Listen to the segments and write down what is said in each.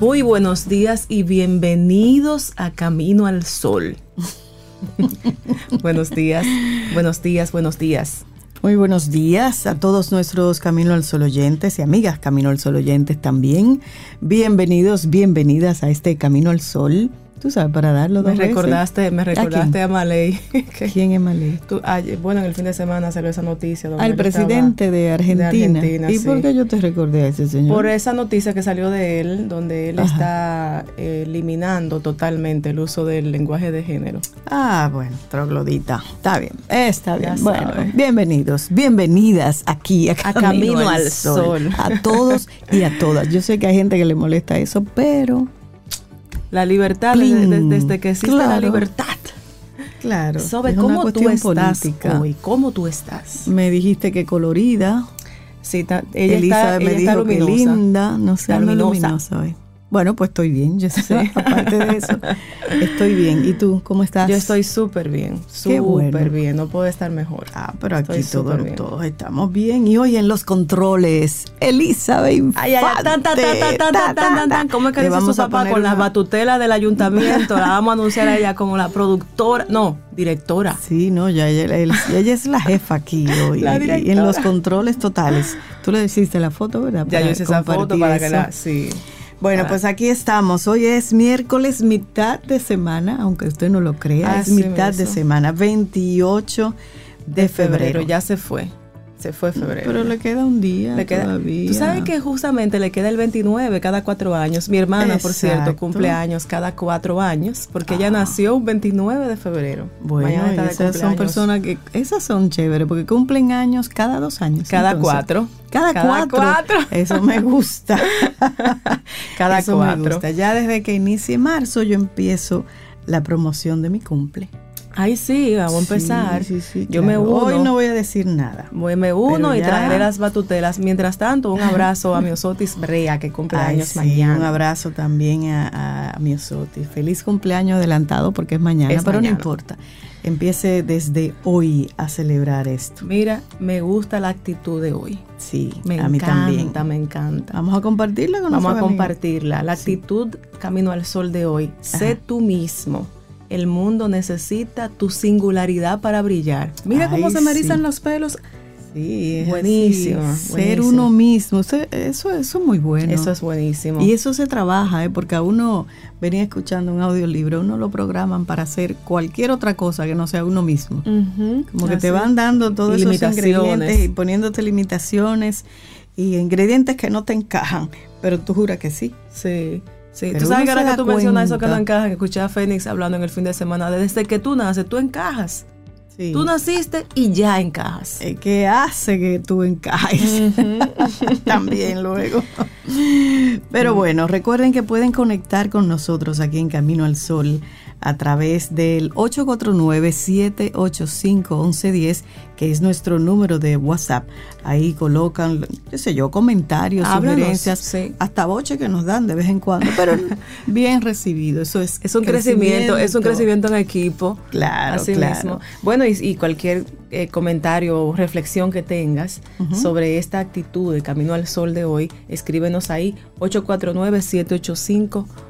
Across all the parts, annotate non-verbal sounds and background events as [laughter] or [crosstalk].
Muy buenos días y bienvenidos a Camino al Sol. [laughs] buenos días, buenos días, buenos días. Muy buenos días a todos nuestros Camino al Sol oyentes y amigas Camino al Sol oyentes también. Bienvenidos, bienvenidas a este Camino al Sol Tú sabes, para darlo dos me recordaste, Me recordaste a, Maley. [laughs] ¿Quién es Maley? bueno, en el fin de semana salió esa noticia. Al presidente de Argentina. ¿Y por qué yo te recordé a ese señor? Por esa noticia que salió de él, donde él está eh, eliminando totalmente el uso del lenguaje de género. Ah, bueno, troglodita. Está bien, está bien. bueno, bienvenidos, bienvenidas aquí a Camino, al, Sol. A todos y a todas. Yo sé que hay gente que le molesta eso, pero la libertad, desde, que existe la libertad. Claro. Sobre cómo tú estás hoy, cómo tú estás. Me dijiste que colorida. Sí, ella Elisa me dijo que linda, no sé, luminosa hoy. Bueno, pues estoy bien, yo sé, [laughs] aparte de eso, estoy bien. ¿Y tú, cómo estás? Yo estoy súper bien, súper bien, no puedo estar mejor. Ah, pero aquí todos, todos estamos bien. Y hoy en los controles, Elizabeth Ay, ay, tan, tan, tan, tan, tan, tan, ¿Cómo es que dice su papá? Con las batutelas del ayuntamiento, la vamos a anunciar a ella como la productora, no, directora. Sí, no, ya ella, ella es la jefa aquí [laughs] hoy. y en los controles totales. Tú le hiciste la foto, ¿verdad? Ya yo hice esa foto para que la, sí. Bueno, pues aquí estamos. Hoy es miércoles, mitad de semana, aunque usted no lo crea, es mitad de semana, 28 de, febrero. Ya se fue. Se fue febrero. Pero le queda un día le queda, todavía. Tú sabes que justamente le queda el 29 cada cuatro años. Mi hermana, por cierto, cumple años cada cuatro años porque ella ah. nació un 29 de febrero. Bueno, esas son personas que, esas son chéveres porque cumplen años cada dos años. Cada cuatro. Cada, cuatro. Eso me gusta. [laughs] cada Eso cuatro. Me gusta. Ya desde que inicie marzo yo empiezo la promoción de mi cumple. Ay, sí, vamos a empezar. Yo me uno. Hoy no voy a decir nada. Voy, me uno y traeré las batutelas. Mientras tanto, un abrazo a Miosotis Brea, que cumple años mañana. Un abrazo también a, a, Miosotis. Feliz cumpleaños adelantado porque es mañana, pero no importa. Empiece desde hoy a celebrar esto. Mira, me gusta la actitud de hoy. Sí, me a mí también. Me encanta. Vamos a compartirla con Vamos a compartirla. La actitud Camino al Sol de hoy. Sé tú mismo el mundo necesita tu singularidad para brillar. Mira cómo se me erizan los pelos. Sí, buenísimo, Ser uno mismo, eso, eso, es muy bueno. Eso es buenísimo. Y eso se trabaja, ¿eh? porque a uno venía escuchando un audiolibro, uno lo programan para hacer cualquier otra cosa que no sea uno mismo. Como que te van dando todos esos ingredientes y poniéndote limitaciones y ingredientes que no te encajan, pero tú juras que sí. Sí. Sí, tú sabes que ahora que tú mencionas eso que no encaja, que escuché a Fénix hablando en el fin de semana, desde que tú naces, tú encajas. Tú naciste y ya encajas. ¿Qué hace que tú encajes? [laughs] También luego. Pero bueno, recuerden que pueden conectar con nosotros aquí en Camino al Sol a través del 849-785-1110, que es nuestro número de WhatsApp. Ahí colocan, qué sé yo, comentarios, sugerencias, hasta boche que nos dan de vez en cuando, pero [laughs] bien recibido. Eso es, es un crecimiento, es un crecimiento en equipo. Claro, claro. Bueno, y, cualquier eh, comentario o reflexión que tengas sobre esta actitud de Camino al Sol de hoy, escríbenos ahí 849 785 1110.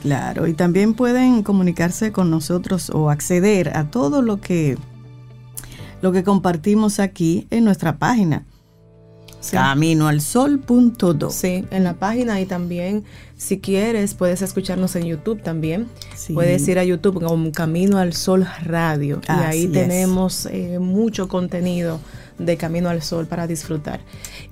Claro, y también pueden comunicarse con nosotros o acceder a todo lo que lo que compartimos aquí en nuestra página. Sí. Caminoalsol.do. Sí, en la página y también si quieres puedes escucharnos en YouTube también. Puedes ir a YouTube como Camino al Sol Radio y ahí tenemos eh, mucho contenido de Camino al Sol para disfrutar.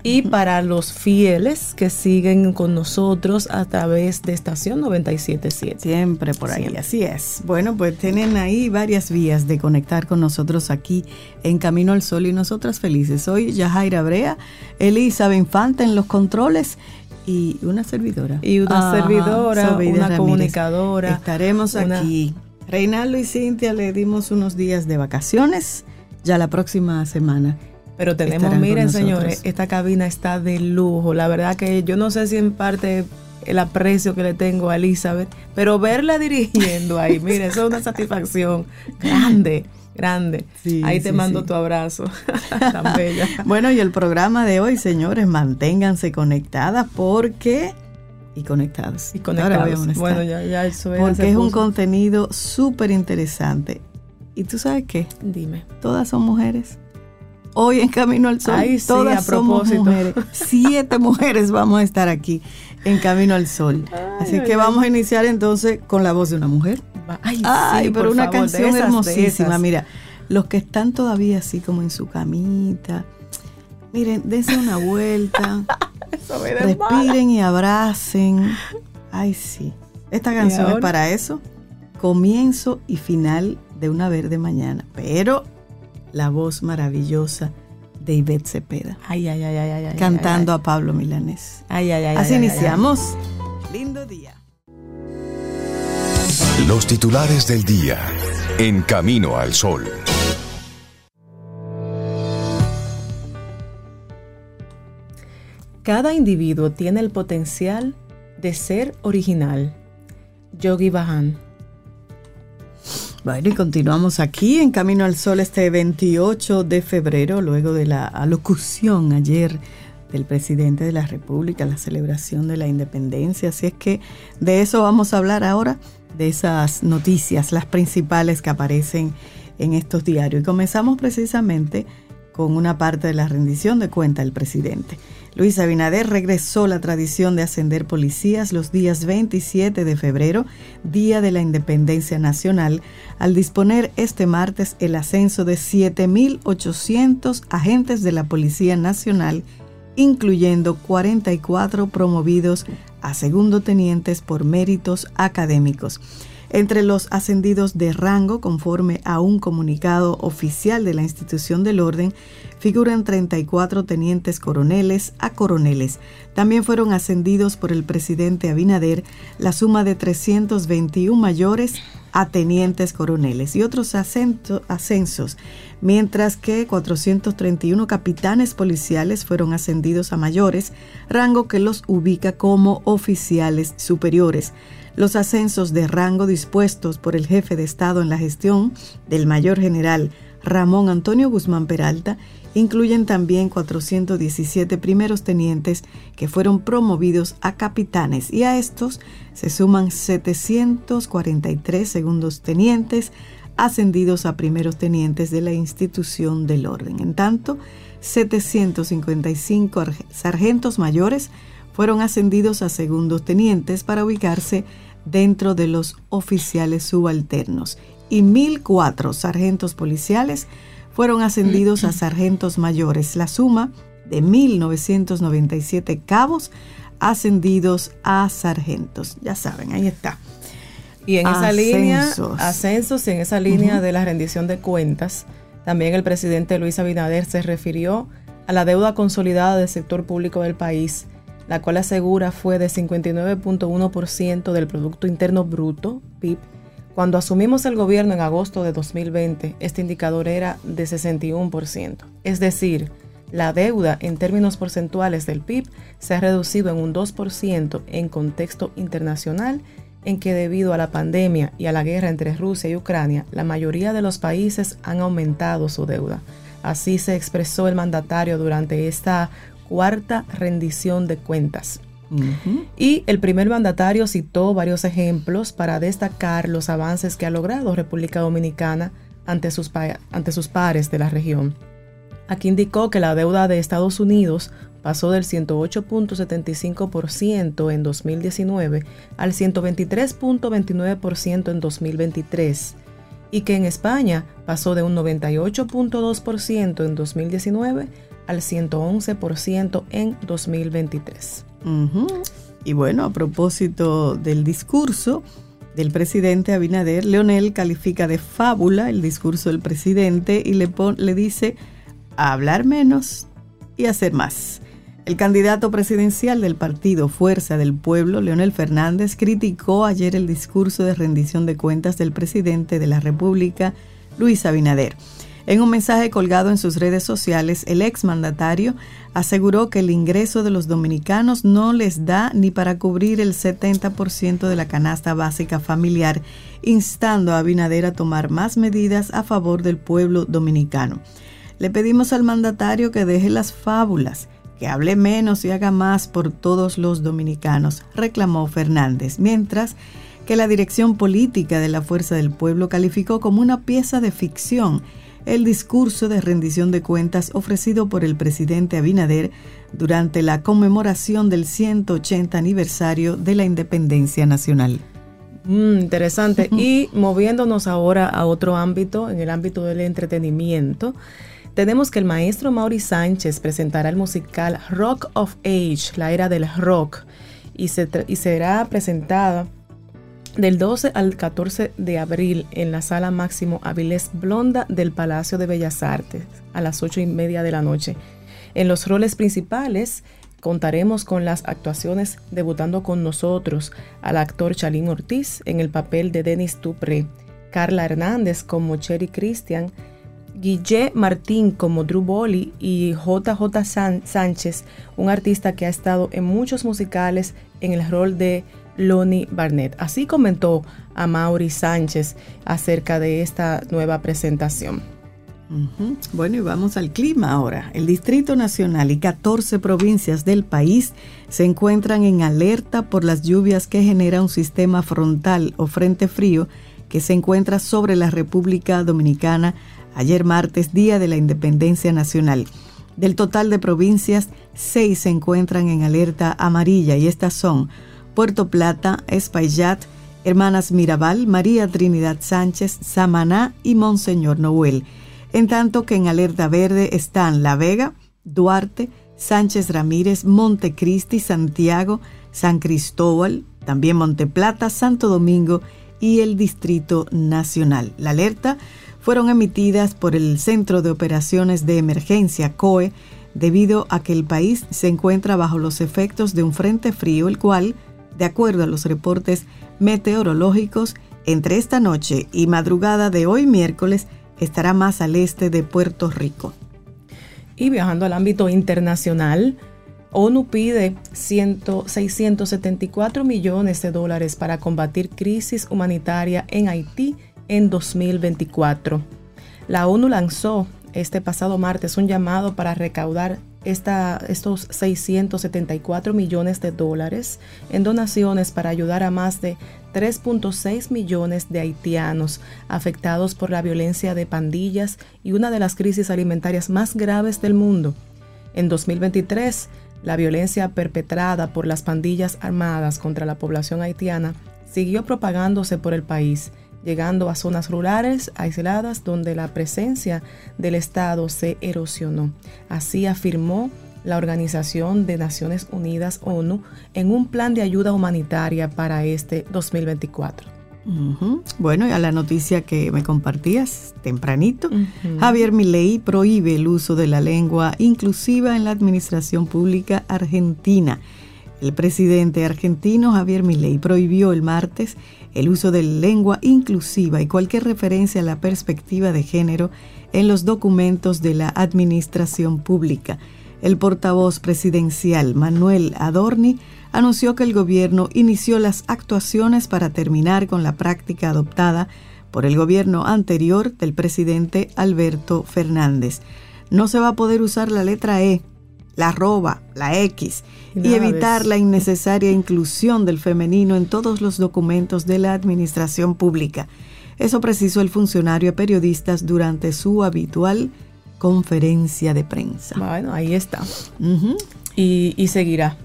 Y para los fieles que siguen con nosotros a través de estación 977. Siempre por ahí, así es. Bueno, pues tienen ahí varias vías de conectar con nosotros aquí en Camino al Sol y nosotras felices. Soy Yajaira Brea, Elizabeth Infante en los controles y una servidora. Y una servidora, una comunicadora. Estaremos aquí. Reinaldo y Cintia le dimos unos días de vacaciones, ya la próxima semana. Pero tenemos, miren señores, esta cabina está de lujo. La verdad que yo no sé si en parte el aprecio que le tengo a Elizabeth, pero verla dirigiendo ahí, [laughs] mire, eso es una satisfacción grande grande. Ahí te mando tu abrazo. [laughs] Tan [laughs] bella. bueno, y el programa de hoy, señores, manténganse conectadas porque y conectados. Y conectados. Bueno, ya, ya eso Porque es un contenido súper interesante. ¿Y tú sabes qué? Dime. Todas son mujeres. Hoy en Camino al Sol, todas somos mujeres. Siete [laughs] mujeres vamos a estar aquí en Camino al Sol. Así que vamos a iniciar entonces con la voz de una mujer. Ay, pero una canción hermosísima. Mira, los que están todavía así como en su camita, miren, dense una vuelta. [laughs] respiren y abracen. Ay, sí. Esta canción es para eso. Comienzo y final de una verde mañana. Pero la voz maravillosa de Ivette Cepeda. Ay, ay, ay, ay, ay. Cantando a Pablo Milanés. Ay, ay, ay. Así iniciamos. Lindo día. Los titulares del día. En Camino al Sol. Cada individuo tiene el potencial de ser original. Yogi Bahan. Bueno, y continuamos aquí en Camino al Sol este 28 de febrero, luego de la alocución ayer del presidente de la República, la celebración de la independencia. Así es que de eso vamos a hablar ahora, de esas noticias, las principales que aparecen en estos diarios. Y comenzamos precisamente con una parte de la rendición de cuenta del presidente. Luis Abinader regresó la tradición de ascender policías los días 27 de febrero, Día de la Independencia Nacional, al disponer este martes el ascenso de 7.800 agentes de la Policía Nacional incluyendo 44 promovidos a segundo tenientes por méritos académicos. Entre los ascendidos de rango, conforme a un comunicado oficial de la institución del orden, figuran 34 tenientes coroneles a coroneles. También fueron ascendidos por el presidente Abinader la suma de 321 mayores a tenientes coroneles y otros ascensos, mientras que 431 capitanes policiales fueron ascendidos a mayores, rango que los ubica como oficiales superiores. Los ascensos de rango dispuestos por el jefe de Estado en la gestión del mayor general Ramón Antonio Guzmán Peralta incluyen también 417 primeros tenientes que fueron promovidos a capitanes y a estos se suman 743 segundos tenientes ascendidos a primeros tenientes de la institución del orden. En tanto, 755 sargentos mayores fueron ascendidos a segundos tenientes para ubicarse dentro de los oficiales subalternos. Y 1.004 sargentos policiales fueron ascendidos a sargentos mayores, la suma de 1.997 cabos ascendidos a sargentos. Ya saben, ahí está. Y en esa línea, ascensos, y en esa línea de la rendición de cuentas, también el presidente Luis Abinader se refirió a la deuda consolidada del sector público del país, la cual asegura fue de 59.1% del Producto Interno Bruto, PIB, cuando asumimos el gobierno en agosto de 2020, este indicador era de 61%. Es decir, la deuda en términos porcentuales del PIB se ha reducido en un 2% en contexto internacional en que debido a la pandemia y a la guerra entre Rusia y Ucrania, la mayoría de los países han aumentado su deuda. Así se expresó el mandatario durante esta cuarta rendición de cuentas. Y el primer mandatario citó varios ejemplos para destacar los avances que ha logrado República Dominicana ante sus, ante sus pares de la región. Aquí indicó que la deuda de Estados Unidos pasó del 108.75% en 2019 al 123.29% en 2023 y que en España pasó de un 98.2% en 2019 al 111% en 2023. Y bueno, a propósito del discurso del presidente Abinader, Leonel califica de fábula el discurso del presidente y le, le dice hablar menos y hacer más. El candidato presidencial del partido Fuerza del Pueblo, Leonel Fernández, criticó ayer el discurso de rendición de cuentas del presidente de la República, Luis Abinader. En un mensaje colgado en sus redes sociales, el exmandatario aseguró que el ingreso de los dominicanos no les da ni para cubrir el 70% de la canasta básica familiar, instando a Abinader a tomar más medidas a favor del pueblo dominicano. Le pedimos al mandatario que deje las fábulas, que hable menos y haga más por todos los dominicanos, reclamó Fernández, mientras que la dirección política de la Fuerza del Pueblo calificó como una pieza de ficción el discurso de rendición de cuentas ofrecido por el presidente Abinader durante la conmemoración del 180 aniversario de la independencia nacional. Mm, interesante. Y moviéndonos ahora a otro ámbito, en el ámbito del entretenimiento, tenemos que el maestro Mauri Sánchez presentará el musical Rock of Age, la era del rock, y, y será presentada del 12 al 14 de abril en la sala Máximo Avilés Blonda del Palacio de Bellas Artes a las 8 y media de la noche. En los roles principales contaremos con las actuaciones debutando con nosotros al actor Chalín Ortiz en el papel de Denis Dupré, Carla Hernández como Cherry Christian, Guille Martín como Drew Bolly y JJ Sánchez, un artista que ha estado en muchos musicales en el rol de Lonnie Barnett. Así comentó a Mauri Sánchez acerca de esta nueva presentación. Bueno, y vamos al clima ahora. El Distrito Nacional y 14 provincias del país se encuentran en alerta por las lluvias que genera un sistema frontal o frente frío que se encuentra sobre la República Dominicana ayer martes, Día de la Independencia Nacional. Del total de provincias, seis se encuentran en alerta amarilla y estas son Puerto Plata, Espaillat, Hermanas Mirabal, María Trinidad Sánchez, Samaná y Monseñor Noel. En tanto que en alerta verde están La Vega, Duarte, Sánchez Ramírez, Montecristi, Santiago, San Cristóbal, también Monteplata, Santo Domingo y el Distrito Nacional. La alerta fueron emitidas por el Centro de Operaciones de Emergencia COE debido a que el país se encuentra bajo los efectos de un frente frío, el cual de acuerdo a los reportes meteorológicos, entre esta noche y madrugada de hoy miércoles estará más al este de Puerto Rico. Y viajando al ámbito internacional, ONU pide 674 millones de dólares para combatir crisis humanitaria en Haití en 2024. La ONU lanzó este pasado martes un llamado para recaudar estos 674 millones de dólares en donaciones para ayudar a más de 3.6 millones de haitianos afectados por la violencia de pandillas y una de las crisis alimentarias más graves del mundo. En 2023, la violencia perpetrada por las pandillas armadas contra la población haitiana siguió propagándose por el país llegando a zonas rurales aisladas donde la presencia del Estado se erosionó. Así afirmó la Organización de Naciones Unidas ONU en un plan de ayuda humanitaria para este 2024. Bueno, y a la noticia que me compartías tempranito, Javier Milei prohíbe el uso de la lengua inclusiva en la administración pública argentina. El presidente argentino Javier Milei prohibió el martes el uso de lengua inclusiva y cualquier referencia a la perspectiva de género en los documentos de la administración pública. El portavoz presidencial Manuel Adorni anunció que el gobierno inició las actuaciones para terminar con la práctica adoptada por el gobierno anterior del presidente Alberto Fernández. No se va a poder usar la letra E la arroba, la X, y, evitar la innecesaria inclusión del femenino en todos los documentos de la administración pública. Eso precisó el funcionario a periodistas durante su habitual conferencia de prensa. Bueno, ahí está. y, y seguirá.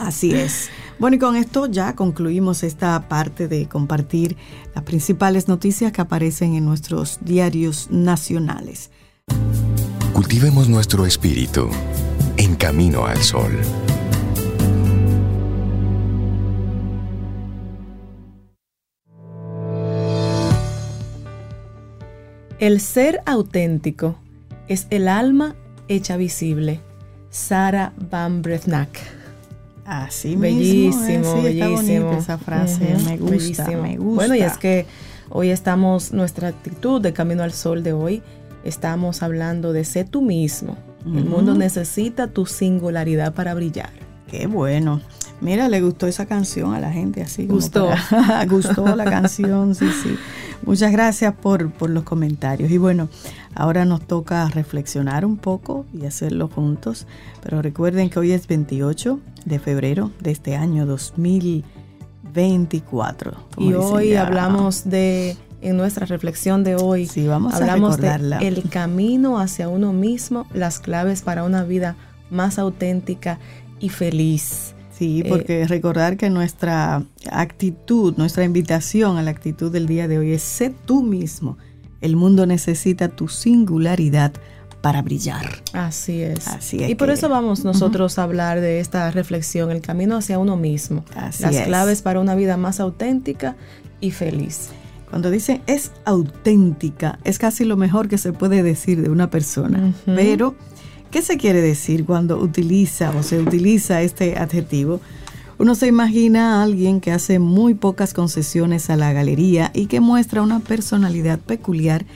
Así es. Bueno, y con esto ya concluimos esta parte de compartir las principales noticias que aparecen en nuestros diarios nacionales. Cultivemos nuestro espíritu en camino al sol. El ser auténtico es el alma hecha visible. Sara Van Brethnak. Así bellísimo, mismo, ¿eh? bellísimo. esa frase, me, gusta, me gusta. Bueno, y es que hoy estamos, nuestra actitud de Camino al Sol de hoy, estamos hablando de ser tú mismo. El mundo necesita tu singularidad para brillar. Qué bueno. Mira, le gustó esa canción a la gente así. Gustó. [laughs] gustó la canción, sí, sí. Muchas gracias por, por, los comentarios. Y bueno, ahora nos toca reflexionar un poco y hacerlo juntos. Pero recuerden que hoy es 28 de febrero de este año 2024. Y hoy hablamos de, en nuestra reflexión de hoy, sí, vamos hablamos de el camino hacia uno mismo, las claves para una vida más auténtica y feliz. Sí, porque eh, recordar que nuestra actitud, nuestra invitación a la actitud del día de hoy es sé tú mismo. El mundo necesita tu singularidad para brillar. Así es. Así es y por eso vamos nosotros a hablar de esta reflexión, el camino hacia uno mismo. Así las claves para una vida más auténtica y feliz. Cuando dice es auténtica, es casi lo mejor que se puede decir de una persona. Pero ¿Qué se quiere decir cuando utiliza o se utiliza este adjetivo? Uno se imagina a alguien que hace muy pocas concesiones a la galería y que muestra una personalidad peculiar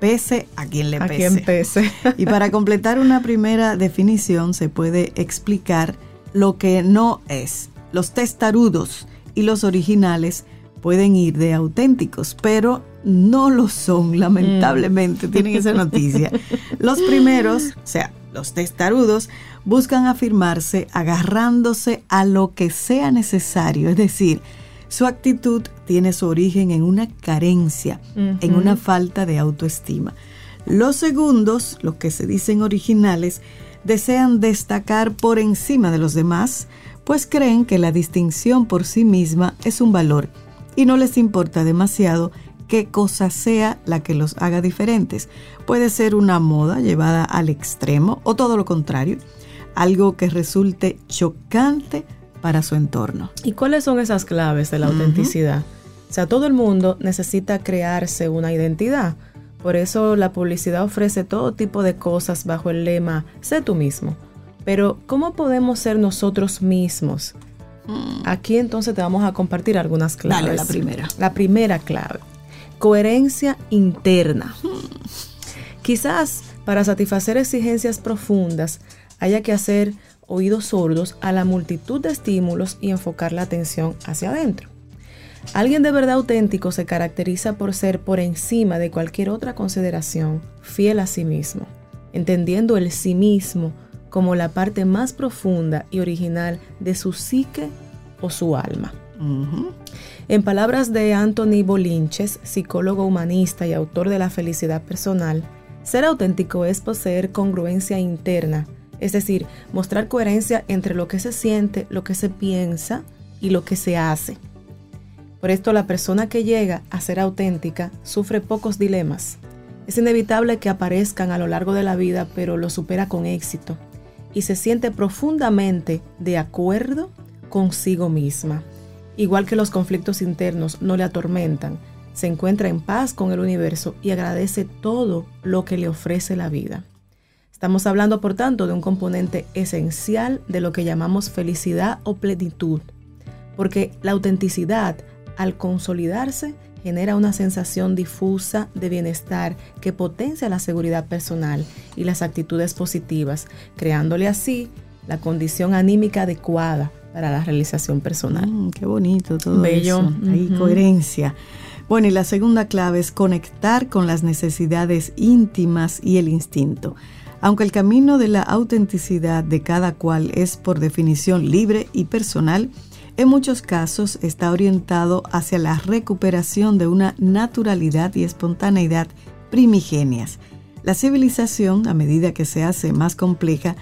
pese a quien le pese. A quien pese. [laughs] y para completar una primera definición se puede explicar lo que no es. Los testarudos y los originales pueden ir de auténticos, pero no lo son, lamentablemente. Tienen esa noticia. [laughs] Los primeros, o sea, los testarudos buscan afirmarse agarrándose a lo que sea necesario, es decir, su actitud tiene su origen en una carencia, en una falta de autoestima. Los segundos, los que se dicen originales, desean destacar por encima de los demás, pues creen que la distinción por sí misma es un valor y no les importa demasiado qué cosa sea la que los haga diferentes. Puede ser una moda llevada al extremo o todo lo contrario, algo que resulte chocante para su entorno. ¿Y cuáles son esas claves de la autenticidad? O sea, todo el mundo necesita crearse una identidad. Por eso la publicidad ofrece todo tipo de cosas bajo el lema, sé tú mismo. Pero, ¿cómo podemos ser nosotros mismos? Mm. Aquí entonces te vamos a compartir algunas claves. Dale, la primera. La primera clave coherencia interna. Quizás para satisfacer exigencias profundas haya que hacer oídos sordos a la multitud de estímulos y enfocar la atención hacia adentro. Alguien de verdad auténtico se caracteriza por ser por encima de cualquier otra consideración fiel a sí mismo, entendiendo el sí mismo como la parte más profunda y original de su psique o su alma. En palabras de Anthony Bolinches, psicólogo humanista y autor de La felicidad personal, ser auténtico es poseer congruencia interna, es decir, mostrar coherencia entre lo que se siente, lo que se piensa y lo que se hace. Por esto la persona que llega a ser auténtica sufre pocos dilemas. Es inevitable que aparezcan a lo largo de la vida, pero lo supera con éxito y se siente profundamente de acuerdo consigo misma. Igual que los conflictos internos no le atormentan, se encuentra en paz con el universo y agradece todo lo que le ofrece la vida. Estamos hablando, por tanto, de un componente esencial de lo que llamamos felicidad o plenitud, porque la autenticidad, al consolidarse, genera una sensación difusa de bienestar que potencia la seguridad personal y las actitudes positivas, creándole así la condición anímica adecuada para la realización personal. Mm, qué bonito todo Bello. eso. Hay coherencia. Bueno, y la segunda clave es conectar con las necesidades íntimas y el instinto. Aunque el camino de la autenticidad de cada cual es por definición libre y personal, en muchos casos está orientado hacia la recuperación de una naturalidad y espontaneidad primigenias. La civilización, a medida que se hace más compleja,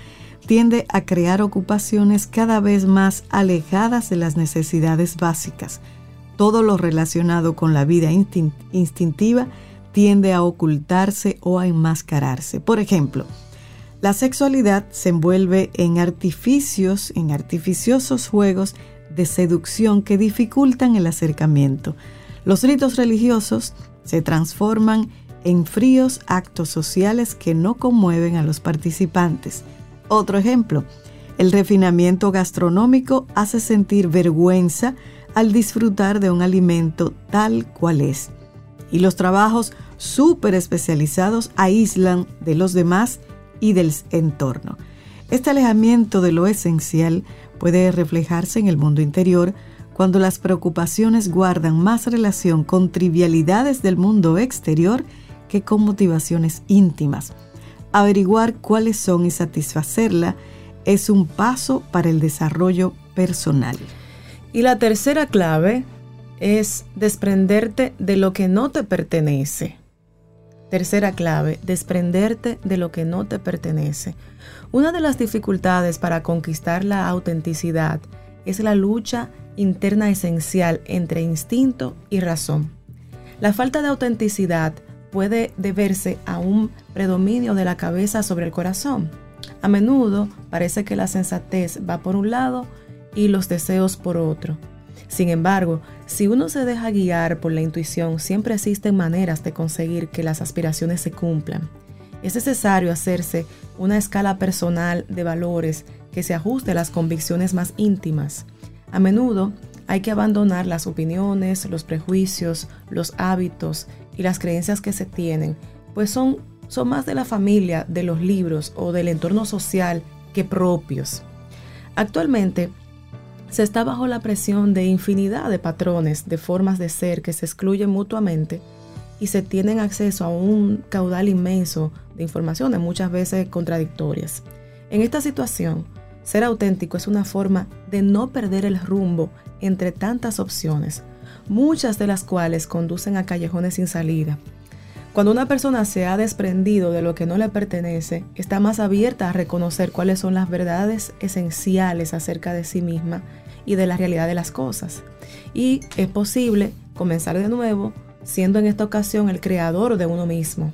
tiende a crear ocupaciones cada vez más alejadas de las necesidades básicas. Todo lo relacionado con la vida instintiva tiende a ocultarse o a enmascararse. Por ejemplo, la sexualidad se envuelve en artificios, en artificiosos juegos de seducción que dificultan el acercamiento. Los ritos religiosos se transforman en fríos actos sociales que no conmueven a los participantes. Otro ejemplo, el refinamiento gastronómico hace sentir vergüenza al disfrutar de un alimento tal cual es. Y los trabajos súper especializados aíslan de los demás y del entorno. Este alejamiento de lo esencial puede reflejarse en el mundo interior cuando las preocupaciones guardan más relación con trivialidades del mundo exterior que con motivaciones íntimas. Averiguar cuáles son y satisfacerla es un paso para el desarrollo personal. Y la tercera clave es desprenderte de lo que no te pertenece. Tercera clave, desprenderte de lo que no te pertenece. Una de las dificultades para conquistar la autenticidad es la lucha interna esencial entre instinto y razón. La falta de autenticidad puede deberse a un predominio de la cabeza sobre el corazón. A menudo parece que la sensatez va por un lado y los deseos por otro. Sin embargo, si uno se deja guiar por la intuición, siempre existen maneras de conseguir que las aspiraciones se cumplan. Es necesario hacerse una escala personal de valores que se ajuste a las convicciones más íntimas. A menudo hay que abandonar las opiniones, los prejuicios, los hábitos y las creencias que se tienen, pues son, son más de la familia, de los libros o del entorno social que propios. Actualmente, se está bajo la presión de infinidad de patrones, de formas de ser que se excluyen mutuamente y se tienen acceso a un caudal inmenso de informaciones, muchas veces contradictorias. En esta situación, ser auténtico es una forma de no perder el rumbo entre tantas opciones, muchas de las cuales conducen a callejones sin salida. Cuando una persona se ha desprendido de lo que no le pertenece, está más abierta a reconocer cuáles son las verdades esenciales acerca de sí misma y de la realidad de las cosas. Y es posible comenzar de nuevo siendo en esta ocasión el creador de uno mismo.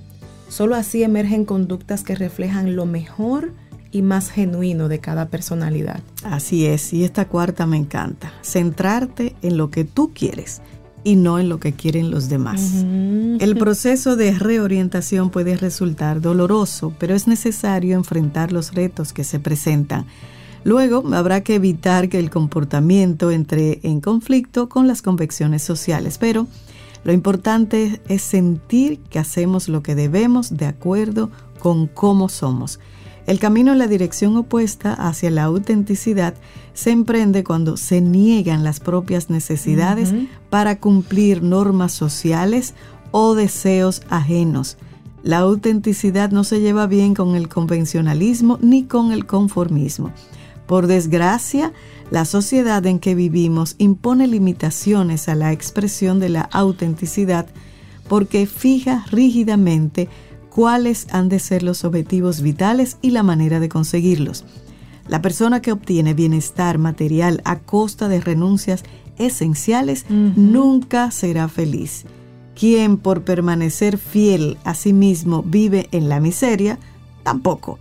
Solo así emergen conductas que reflejan lo mejor y más genuino de cada personalidad. Así es, y esta cuarta me encanta, centrarte en lo que tú quieres y no en lo que quieren los demás. El [laughs] proceso de reorientación puede resultar doloroso, pero es necesario enfrentar los retos que se presentan Luego habrá que evitar que el comportamiento entre en conflicto con las convicciones sociales, pero lo importante es sentir que hacemos lo que debemos de acuerdo con cómo somos. El camino en la dirección opuesta hacia la autenticidad se emprende cuando se niegan las propias necesidades para cumplir normas sociales o deseos ajenos. La autenticidad no se lleva bien con el convencionalismo ni con el conformismo. Por desgracia, la sociedad en que vivimos impone limitaciones a la expresión de la autenticidad porque fija rígidamente cuáles han de ser los objetivos vitales y la manera de conseguirlos. La persona que obtiene bienestar material a costa de renuncias esenciales nunca será feliz. Quien por permanecer fiel a sí mismo vive en la miseria, tampoco.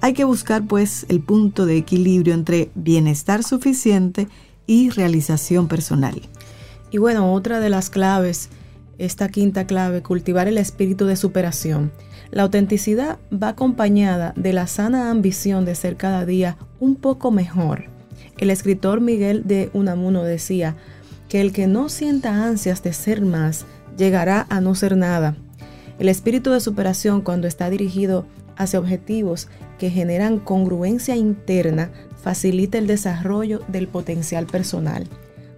Hay que buscar pues el punto de equilibrio entre bienestar suficiente y realización personal. Y bueno, otra de las claves, esta quinta clave, cultivar el espíritu de superación. La autenticidad va acompañada de la sana ambición de ser cada día un poco mejor. El escritor Miguel de Unamuno decía que el que no sienta ansias de ser más llegará a no ser nada. El espíritu de superación cuando está dirigido hacia objetivos que generan congruencia interna facilita el desarrollo del potencial personal.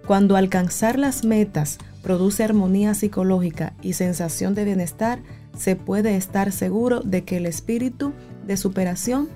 Cuando alcanzar las metas produce armonía psicológica y sensación de bienestar, se puede estar seguro de que el espíritu de superación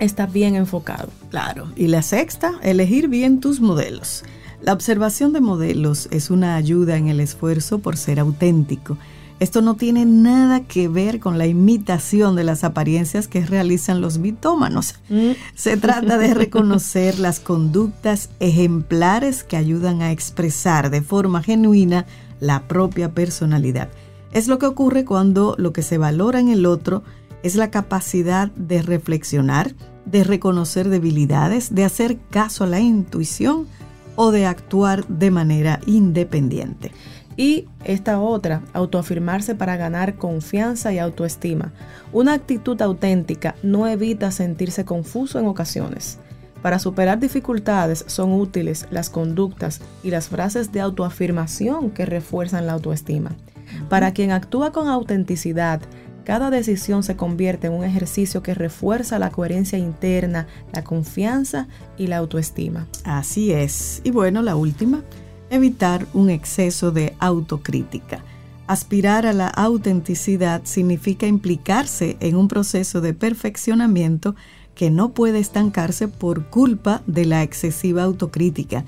está bien enfocado. Claro. Y la sexta, elegir bien tus modelos. La observación de modelos es una ayuda en el esfuerzo por ser auténtico esto no tiene nada que ver con la imitación de las apariencias que realizan los mitómanos. Mm. Se trata de reconocer las conductas ejemplares que ayudan a expresar de forma genuina la propia personalidad. Es lo que ocurre cuando lo que se valora en el otro es la capacidad de reflexionar, de reconocer debilidades, de hacer caso a la intuición o de actuar de manera independiente. Y esta otra, autoafirmarse para ganar confianza y autoestima. Una actitud auténtica no evita sentirse confuso en ocasiones. Para superar dificultades son útiles las conductas y las frases de autoafirmación que refuerzan la autoestima. Para quien actúa con autenticidad, cada decisión se convierte en un ejercicio que refuerza la coherencia interna, la confianza y la autoestima. Así es. Y bueno, la última, evitar un exceso de autocrítica. Aspirar a la autenticidad significa implicarse en un proceso de perfeccionamiento que no puede estancarse por culpa de la excesiva autocrítica.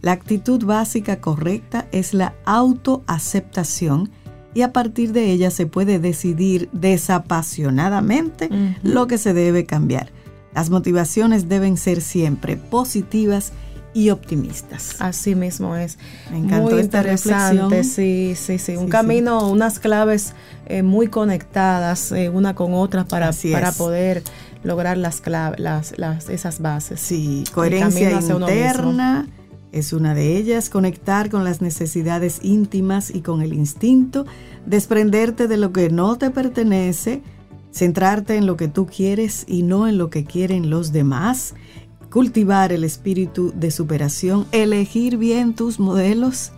La actitud básica correcta es la autoaceptación y a partir de ella se puede decidir desapasionadamente lo que se debe cambiar. Las motivaciones deben ser siempre positivas y optimistas. Así mismo es. Me encantó muy interesante, sí, sí, sí. Un camino, unas claves eh, muy conectadas eh, una con otra para, para poder lograr las, las, las, esas bases. Sí, coherencia interna es una de ellas, conectar con las necesidades íntimas y con el instinto, desprenderte de lo que no te pertenece, centrarte en lo que tú quieres y no en lo que quieren los demás, cultivar el espíritu de superación, elegir bien tus modelos,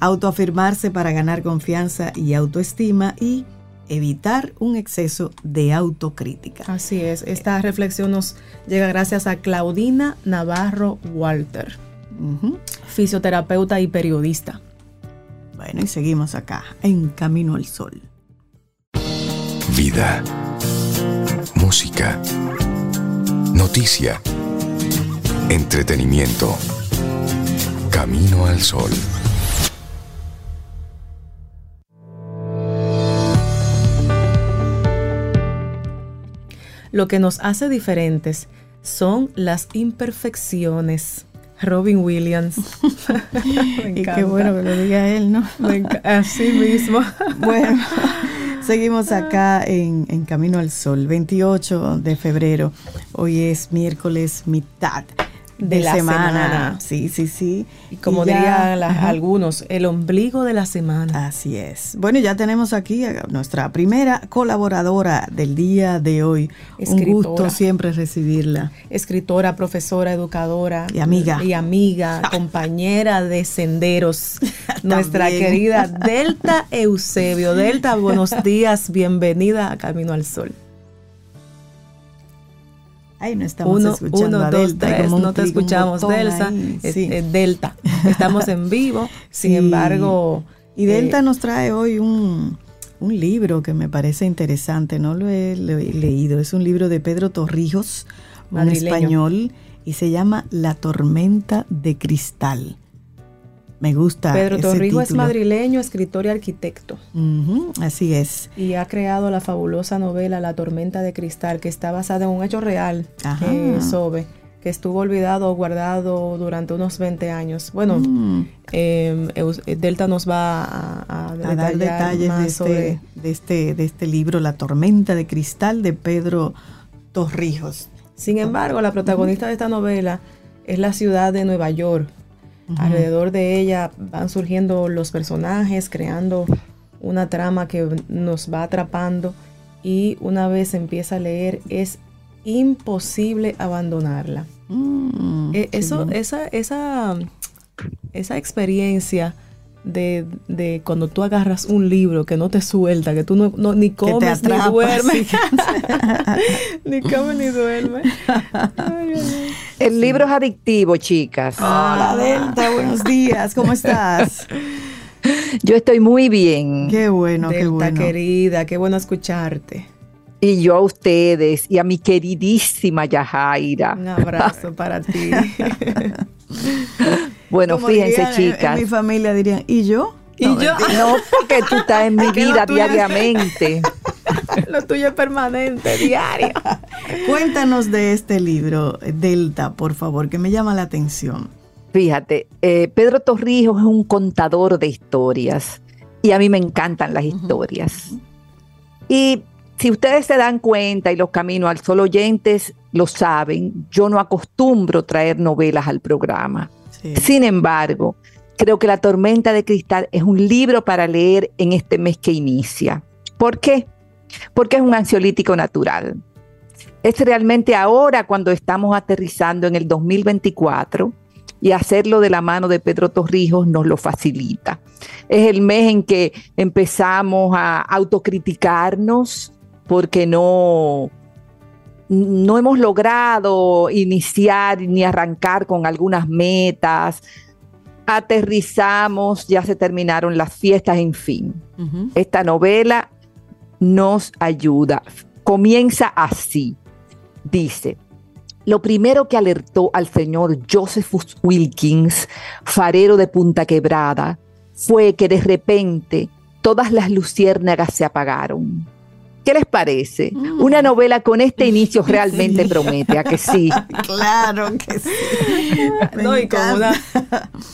autoafirmarse para ganar confianza y autoestima y evitar un exceso de autocrítica. Así es, esta reflexión nos llega gracias a Claudina Navarro Walter, fisioterapeuta y periodista. Bueno, y seguimos acá, en Camino al Sol. Vida, música, noticia, entretenimiento. Camino al Sol. Lo que nos hace diferentes son las imperfecciones. Robin Williams. [laughs] y qué bueno que lo diga él, ¿no? Así mismo. [laughs] bueno, seguimos acá en, en Camino al Sol, 28 de febrero. Hoy es miércoles mitad de, la semana. Sí, sí, sí. Y como dirían algunos, el ombligo de la semana. Así es. Bueno, ya tenemos aquí a nuestra primera colaboradora del día de hoy. Un gusto siempre recibirla. Escritora, profesora, educadora. Y amiga. Y amiga, [laughs] compañera de senderos. [laughs] nuestra querida Delta Eusebio. Delta, buenos [laughs] días, bienvenida a Camino al Sol. Ay, no estamos escuchando a Delta. no te escuchamos, Delta. Delta. Estamos en vivo, [laughs] sin embargo. Y Delta eh, nos trae hoy un, libro que me parece interesante, no lo he, leído. Es un libro de Pedro Torrijos, un español, y se llama La tormenta de cristal. Me gusta. Pedro Torrijo es madrileño, escritor y arquitecto. así es. Y ha creado la fabulosa novela La tormenta de cristal, que está basada en un hecho real, eh, Sobe, que estuvo olvidado o guardado durante unos 20 años. Bueno, mm. em, Delta nos va a, dar detalles de, este, de, este, de este libro, La tormenta de cristal, de Pedro Torrijos. Sin embargo, la protagonista de esta novela es la ciudad de Nueva York, Alrededor de ella van surgiendo los personajes, creando una trama que nos va atrapando y una vez empieza a leer es imposible abandonarla. Mm, eh, eso, esa, esa, esa experiencia de, cuando tú agarras un libro que no te suelta, que tú no, [laughs] ni comes ni duermes. ni comes ni duermes. El libro es adictivo, chicas. Hola, Delta, buenos días, ¿cómo estás? [laughs] Yo estoy muy bien. Qué bueno, qué bueno. querida, qué bueno escucharte. Y yo a ustedes y a mi queridísima Yajaira. Un abrazo para ti. [laughs] bueno, fíjense, chicas. mi familia dirían, ¿y yo? ¿Y yo? No, porque tú estás en [laughs] mi vida diariamente. [laughs] lo tuyo es permanente, diario. [laughs] Cuéntanos de este libro, Delta, por favor, que me llama la atención. Fíjate, eh, Pedro Torrijos es un contador de historias y a mí me encantan las historias. Y si ustedes se dan cuenta y los caminos al sol oyentes lo saben, yo no acostumbro traer novelas al programa. Sin embargo, creo que La tormenta de cristal es un libro para leer en este mes que inicia. ¿Por qué? Porque es un ansiolítico natural. Es realmente ahora cuando estamos aterrizando en el 2024 y hacerlo de la mano de Pedro Torrijos nos lo facilita. Es el mes en que empezamos a autocriticarnos porque no, no hemos logrado iniciar ni arrancar con algunas metas. Aterrizamos, ya se terminaron las fiestas, en fin. Esta novela nos ayuda. Comienza así. Dice, lo primero que alertó al señor Josephus Wilkins, farero de Punta Quebrada, fue que de repente todas las luciérnagas se apagaron. ¿Qué les parece? Mm. Una novela con este inicio [laughs] realmente promete, ¿a que sí? [laughs] Claro que sí.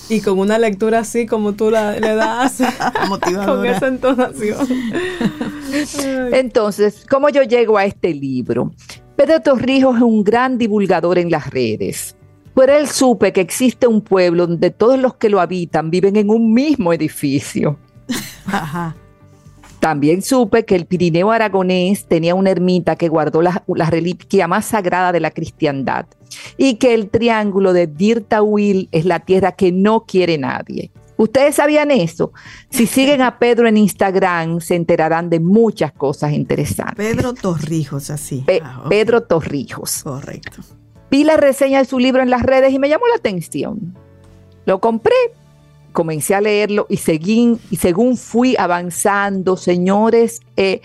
y, con una, lectura así como tú la, le das, [laughs] con esa entonación. Entonces, ¿cómo yo llego a este libro? Pedro Torrijos es un gran divulgador en las redes. Por él supe que existe un pueblo donde todos los que lo habitan viven en un mismo edificio. También supe que el Pirineo aragonés tenía una ermita que guardó la, reliquia más sagrada de la cristiandad y que el triángulo de Dirtawil es la tierra que no quiere nadie. ¿Ustedes sabían eso? Si [laughs] siguen a Pedro en Instagram, se enterarán de muchas cosas interesantes. Pedro Torrijos, así. Ah, Pedro Torrijos. Correcto. Vi la reseña de su libro en las redes y me llamó la atención. Lo compré, comencé a leerlo y, seguí, y según fui avanzando, señores, eh,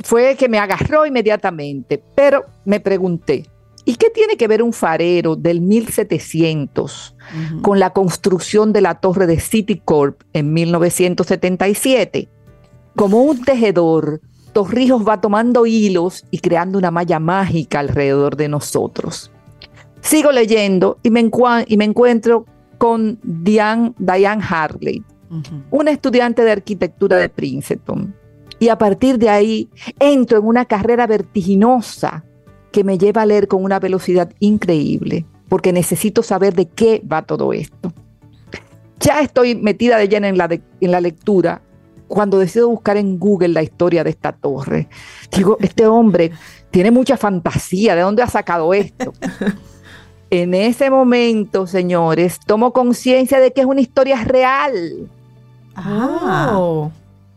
fue que me agarró inmediatamente. Pero me pregunté, ¿Y qué tiene que ver un farero del 1700 con la construcción de la torre de Citicorp en 1977? Como un tejedor, Torrijos va tomando hilos y creando una malla mágica alrededor de nosotros. Sigo leyendo y me, encuentro con Diane, Diane Harley, una estudiante de arquitectura de Princeton. Y a partir de ahí entro en una carrera vertiginosa que me lleva a leer con una velocidad increíble, porque necesito saber de qué va todo esto. Ya estoy metida de llena en la, en la lectura cuando decido buscar en Google la historia de esta torre. Digo, este hombre tiene mucha fantasía, ¿de dónde ha sacado esto? [laughs] en ese momento, señores, tomo conciencia de que es una historia real. Ah.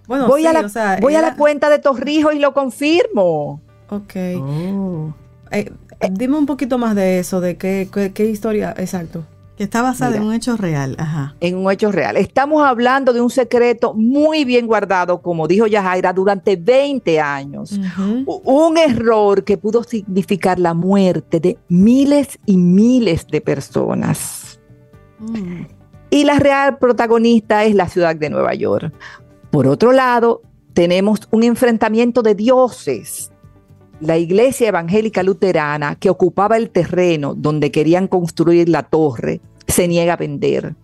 Bueno, voy, a, la, voy a la cuenta de Torrijos y lo confirmo. Ok. Oh. Eh, dime un poquito más de eso, de qué, qué, historia, exacto. Que está basada en un hecho real. Ajá. En un hecho real. Estamos hablando de un secreto muy bien guardado, como dijo Yajaira, durante 20 años. Un error que pudo significar la muerte de miles y miles de personas. Mm. Y la real protagonista es la ciudad de Nueva York. Por otro lado, tenemos un enfrentamiento de dioses la iglesia evangélica luterana que ocupaba el terreno donde querían construir la torre se niega a vender.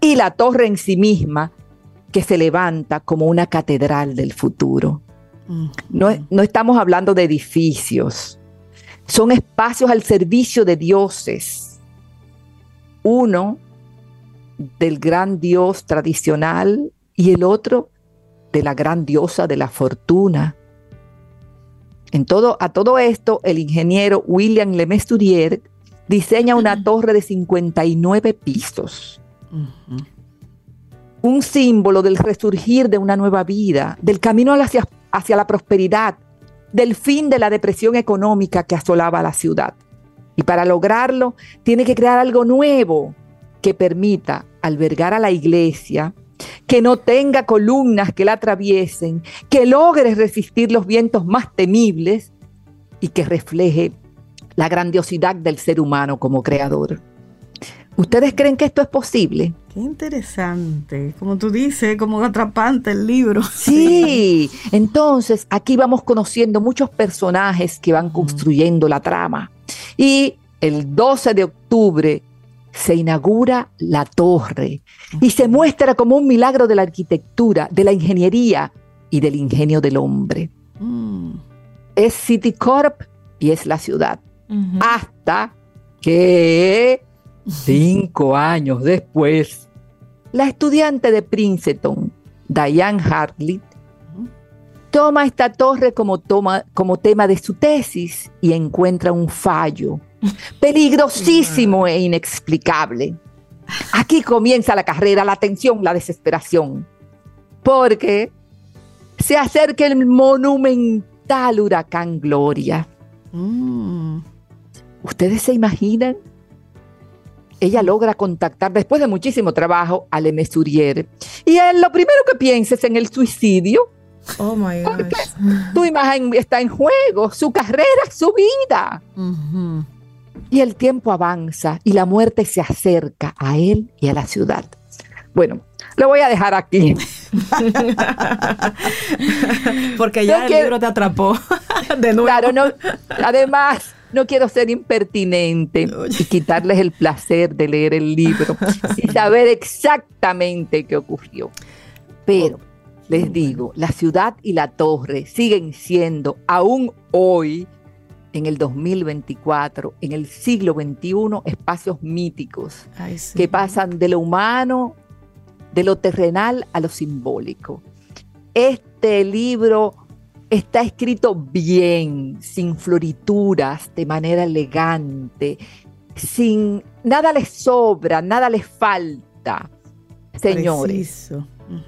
Y la torre en sí misma que se levanta como una catedral del futuro. No, no estamos hablando de edificios, son espacios al servicio de dioses. Uno del gran dios tradicional y el otro de la gran diosa de la fortuna en todo, a todo esto, el ingeniero William Lemesturier diseña una torre de 59 pisos. Un símbolo del resurgir de una nueva vida, del camino hacia, hacia la prosperidad, del fin de la depresión económica que asolaba la ciudad. Y para lograrlo, tiene que crear algo nuevo que permita albergar a la iglesia, que no tenga columnas que la atraviesen, que logre resistir los vientos más temibles y que refleje la grandiosidad del ser humano como creador. ¿Ustedes creen que esto es posible? Qué interesante, como tú dices, como atrapante el libro. [laughs] Sí, entonces aquí vamos conociendo muchos personajes que van construyendo la trama. Y el 12 de octubre se inaugura la torre y se muestra como un milagro de la arquitectura, de la ingeniería y del ingenio del hombre. Mm. Es City Corp y es la ciudad. Hasta que cinco años después, la estudiante de Princeton, Diane Hartley, toma esta torre como, toma, como tema de su tesis y encuentra un fallo peligrosísimo e inexplicable. Aquí comienza la carrera, la tensión, la desesperación, porque se acerca el monumental huracán Gloria. Mm. ¿Ustedes se imaginan? Ella logra contactar después de muchísimo trabajo al Mesurier y él lo primero que piensa es en el suicidio. Oh my God. Tu imagen está en juego, su carrera, su vida. Y el tiempo avanza y la muerte se acerca a él y a la ciudad. Bueno, lo voy a dejar aquí. [laughs] Porque ya el libro te atrapó [laughs] de nuevo. Claro, no, además, no quiero ser impertinente y quitarles el placer de leer el libro [laughs] y saber exactamente qué ocurrió. Pero les digo, la ciudad y la torre siguen siendo aún hoy en el 2024, en el siglo XXI, espacios míticos que pasan de lo humano, de lo terrenal a lo simbólico. Este libro está escrito bien, sin florituras, de manera elegante, sin nada les sobra, nada les falta. Señores,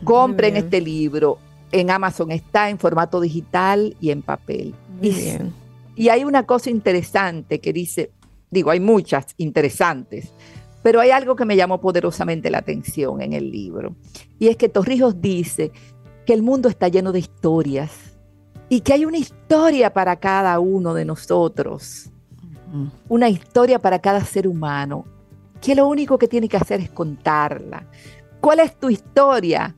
compren este libro. En Amazon está en formato digital y en papel. bien y hay una cosa interesante que dice, digo, hay muchas interesantes, pero hay algo que me llamó poderosamente la atención en el libro. Y es que Torrijos dice que el mundo está lleno de historias y que hay una historia para cada uno de nosotros, una historia para cada ser humano, que lo único que tiene que hacer es contarla. ¿Cuál es tu historia?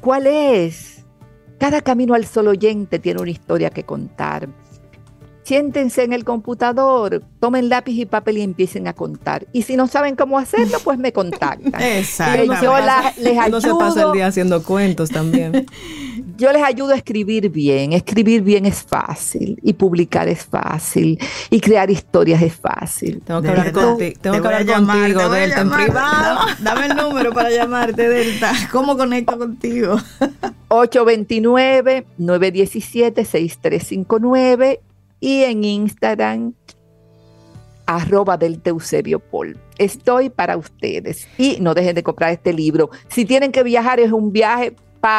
¿Cuál es? Cada camino al sol oyente tiene una historia que contar siéntense en el computador, tomen lápiz y papel y empiecen a contar. Y si no saben cómo hacerlo, pues me contactan. [laughs] Exacto. Yo les ayudo. se pasa el día haciendo cuentos también. [laughs] yo les ayudo a escribir bien. Escribir bien es fácil y publicar es fácil y crear historias es fácil. Tengo que hablar, contigo, tengo que hablar contigo, Delta, en privado. [laughs] Dame el número para llamarte, Delta. ¿Cómo conecto contigo? 829-917-6359 y en Instagram arroba del Paul. Estoy para ustedes y no dejen de comprar este libro. Si tienen que viajar, es un viaje,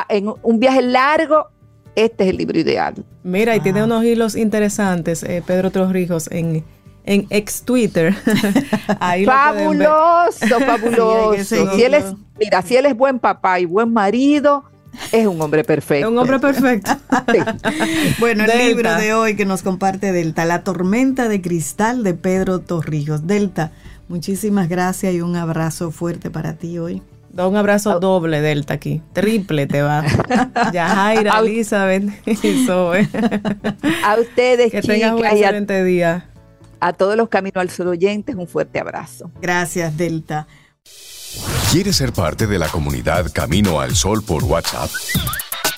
en un viaje largo, este es el libro ideal. Mira, y tiene ah. unos hilos interesantes, eh, Pedro Torrijos, en, en ex Twitter. [laughs] fabuloso, [laughs] fabuloso. si él es, mira, si él es buen papá y buen marido, es un hombre perfecto. un hombre perfecto. [laughs] Bueno, el libro de hoy que nos comparte Delta, La tormenta de cristal de Pedro Torrijos. Delta, muchísimas gracias y un abrazo fuerte para ti hoy. Da un abrazo doble, Delta, aquí. Triple te va. [laughs] Yajaira, Elizabeth [laughs] y Zoe. A ustedes, que tengan un excelente día. A todos los Caminos al Sur oyentes, un fuerte abrazo. Gracias, Delta. ¿Quieres ser parte de la comunidad Camino al Sol por WhatsApp?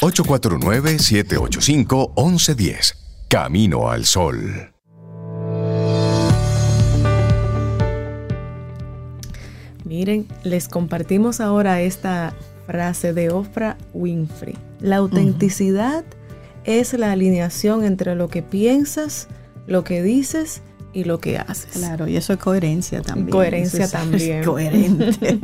849-785-1110. Camino al Sol. Miren, les compartimos ahora esta frase de Oprah Winfrey. La autenticidad es la alineación entre lo que piensas, lo que dices y lo que haces. Claro, y eso es coherencia también. Coherencia también. [laughs] coherente.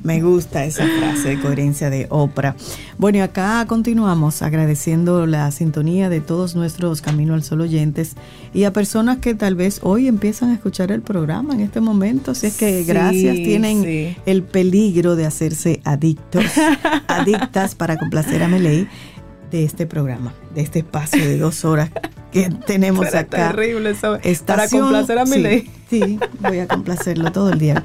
[laughs] Me gusta esa frase de coherencia de Oprah. Bueno, y acá continuamos agradeciendo la sintonía de todos nuestros Camino al Sol oyentes y a personas que tal vez hoy empiezan a escuchar el programa en este momento. Si es que gracias tienen el peligro de hacerse adictos, [laughs] adictas para complacer a Meley de este programa, de este espacio de dos horas que [laughs] tenemos acá. terrible eso. Para complacer a mi Sí, voy a complacerlo todo el día.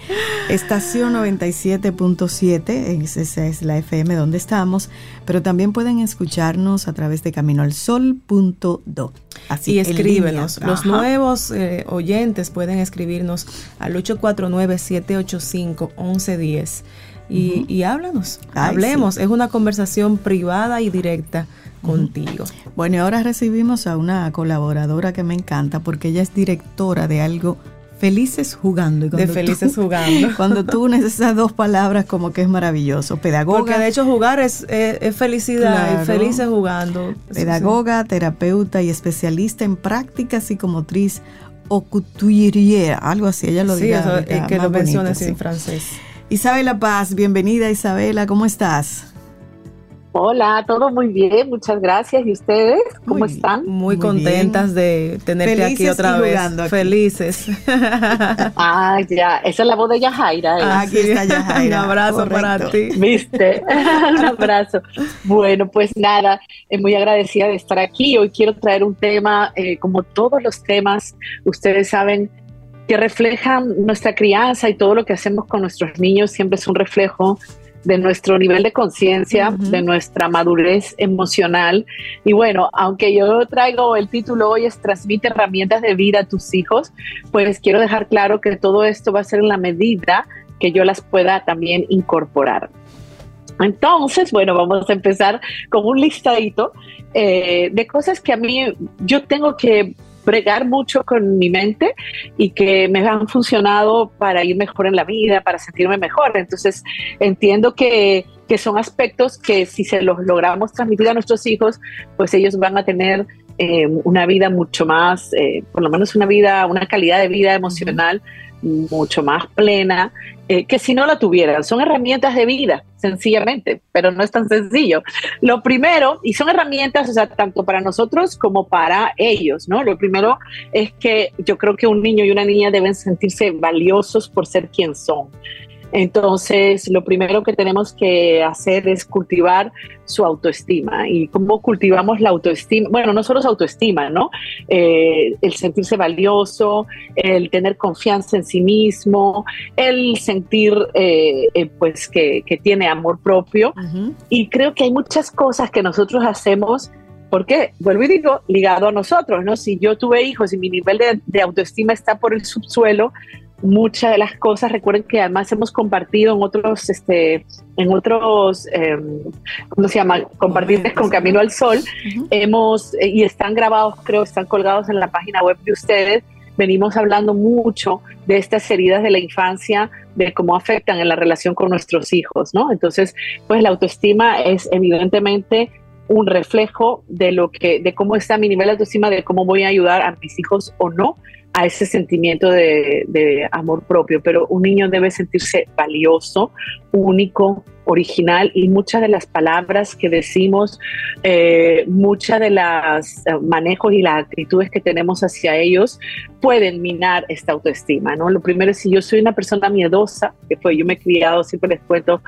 Estación 97.7, esa es la FM donde estamos, pero también pueden escucharnos a través de caminoalsol.do. Así y escríbenos. Los nuevos eh, oyentes pueden escribirnos al 849-785-1110 y, y háblanos, hablemos. Es una conversación privada y directa contigo. Bueno, y ahora recibimos a una colaboradora que me encanta porque ella es directora de algo felices jugando. de felices [laughs] jugando. Cuando tú unes esas dos palabras, como que es maravilloso. Pedagoga. Porque de hecho jugar es, felicidad, felices jugando. Pedagoga, terapeuta y especialista en práctica psicomotriz o couturier, algo así, ella lo sí, Eso, que lo menciones en francés. Isabela Paz, bienvenida Isabela, ¿cómo estás? Hola, todo muy bien, muchas gracias. ¿Y ustedes cómo están? Muy, contentas de tenerte aquí otra vez. Felices. [laughs] ah, ya, esa es la voz de Yajaira. ¿eh? Ah, aquí está Yajaira. [laughs] Un abrazo para ti. ¿Viste? [laughs] un abrazo. Bueno, pues nada, eh, muy agradecida de estar aquí. Hoy quiero traer un tema, eh, como todos los temas, ustedes saben, que reflejan nuestra crianza y todo lo que hacemos con nuestros niños siempre es un reflejo de nuestro nivel de conciencia, de nuestra madurez emocional. Y bueno, aunque yo traigo el título hoy es Transmite herramientas de vida a tus hijos, pues quiero dejar claro que todo esto va a ser en la medida que yo las pueda también incorporar. Entonces, bueno, vamos a empezar con un listadito eh, de cosas que a mí yo tengo que bregar mucho con mi mente y que me han funcionado para ir mejor en la vida, para sentirme mejor. Entonces, entiendo que, que son aspectos que si se los logramos transmitir a nuestros hijos, pues ellos van a tener eh, una vida mucho más, eh, por lo menos una vida, una calidad de vida emocional mucho más plena eh, que si no la tuvieran. Son herramientas de vida, sencillamente, pero no es tan sencillo. Lo primero, y son herramientas, o sea, tanto para nosotros como para ellos, ¿no? Lo primero es que yo creo que un niño y una niña deben sentirse valiosos por ser quien son. Entonces, lo primero que tenemos que hacer es cultivar su autoestima. ¿Y cómo cultivamos la autoestima? Bueno, no solo su autoestima, ¿no? Eh, el sentirse valioso, el tener confianza en sí mismo, el sentir, eh, eh, pues, que, tiene amor propio. Y creo que hay muchas cosas que nosotros hacemos porque, vuelvo y digo, ligado a nosotros, ¿no? Si yo tuve hijos y mi nivel de, de autoestima está por el subsuelo, muchas de las cosas, recuerden que además hemos compartido en otros, este, en otros, em, ¿cómo se llama? Compartidos con Camino al Sol, hemos, eh, y están grabados, creo, están colgados en la página web de ustedes, venimos hablando mucho de estas heridas de la infancia, de cómo afectan en la relación con nuestros hijos, ¿no? Entonces, pues la autoestima es evidentemente un reflejo de lo que, de cómo está mi nivel de autoestima, de cómo voy a ayudar a mis hijos o no a ese sentimiento de, de, amor propio, pero un niño debe sentirse valioso, único, original y muchas de las palabras que decimos, eh, muchas de las eh, manejos y las actitudes que tenemos hacia ellos pueden minar esta autoestima, ¿no? Lo primero es si yo soy una persona miedosa, que fue, yo me he criado, siempre les cuento,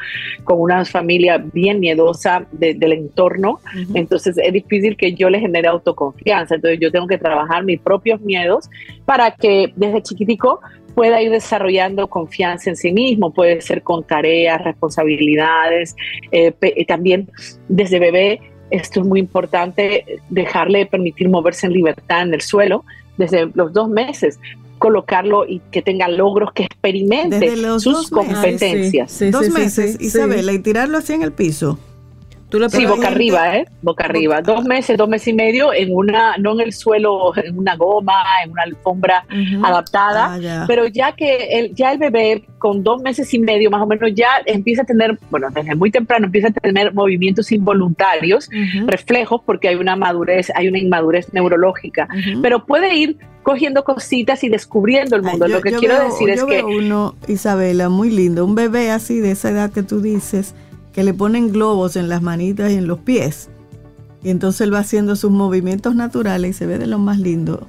con una familia bien miedosa del entorno, entonces es difícil que yo le genere autoconfianza, entonces yo tengo que trabajar mis propios miedos para que desde chiquitico pueda ir desarrollando confianza en sí mismo, puede ser con tareas, responsabilidades, eh, eh, también desde bebé, esto es muy importante, dejarle permitir moverse en libertad en el suelo desde los dos meses, colocarlo y que tenga logros, que experimente sus competencias. dos meses, Isabela, y tirarlo así en el piso sí, boca arriba, ¿eh? Boca arriba. Dos meses, dos meses y medio en una, no en el suelo, en una goma, en una alfombra adaptada, ah, pero ya que el, ya el bebé con dos meses y medio más o menos ya empieza a tener, bueno, desde muy temprano empieza a tener movimientos involuntarios, reflejos, porque hay una madurez, hay una inmadurez neurológica, pero puede ir cogiendo cositas y descubriendo el mundo. Lo que quiero decir es que... uno, Isabela, muy lindo, un bebé así de esa edad que tú dices, que le ponen globos en las manitas y en los pies. Y entonces él va haciendo sus movimientos naturales y se ve de lo más lindo.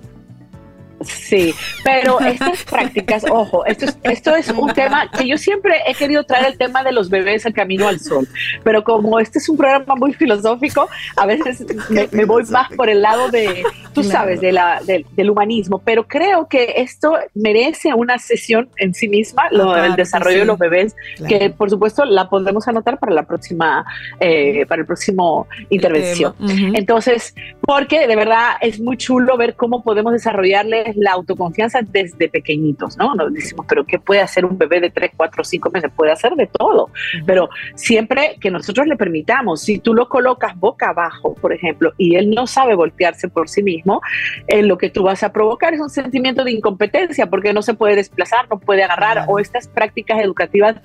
Sí, pero estas [laughs] prácticas, ojo, esto es, esto es un tema que yo siempre he querido traer el tema de los bebés al camino al sol, pero como este es un programa muy filosófico, a veces [laughs] me, voy más por el lado de, tú sabes, de la, del humanismo, pero creo que esto merece una sesión en sí misma, lo, el desarrollo de los bebés, que por supuesto la podremos anotar para la próxima, eh, para el próximo intervención. Entonces, porque de verdad es muy chulo ver cómo podemos desarrollarle es la autoconfianza desde pequeñitos, ¿no? Nos decimos, pero ¿qué puede hacer un bebé de 3, 4, 5 meses? Puede hacer de todo, pero siempre que nosotros le permitamos, si tú lo colocas boca abajo, por ejemplo, y él no sabe voltearse por sí mismo, eh, lo que tú vas a provocar es un sentimiento de incompetencia porque no se puede desplazar, no puede agarrar, o estas prácticas educativas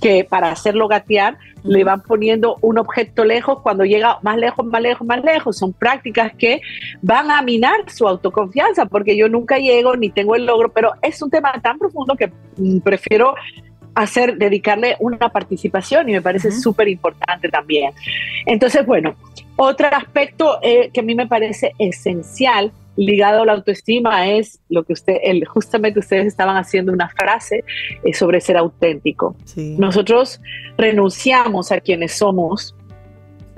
que para hacerlo gatear le van poniendo un objeto lejos cuando llega más lejos, más lejos, más lejos. Son prácticas que van a minar su autoconfianza porque yo nunca llego ni tengo el logro, pero es un tema tan profundo que mm, prefiero hacer, dedicarle una participación y me parece súper importante también. Entonces, bueno, otro aspecto eh, que a mí me parece esencial ligado a la autoestima es lo que usted, el, justamente ustedes estaban haciendo una frase eh, sobre ser auténtico. Nosotros renunciamos a quienes somos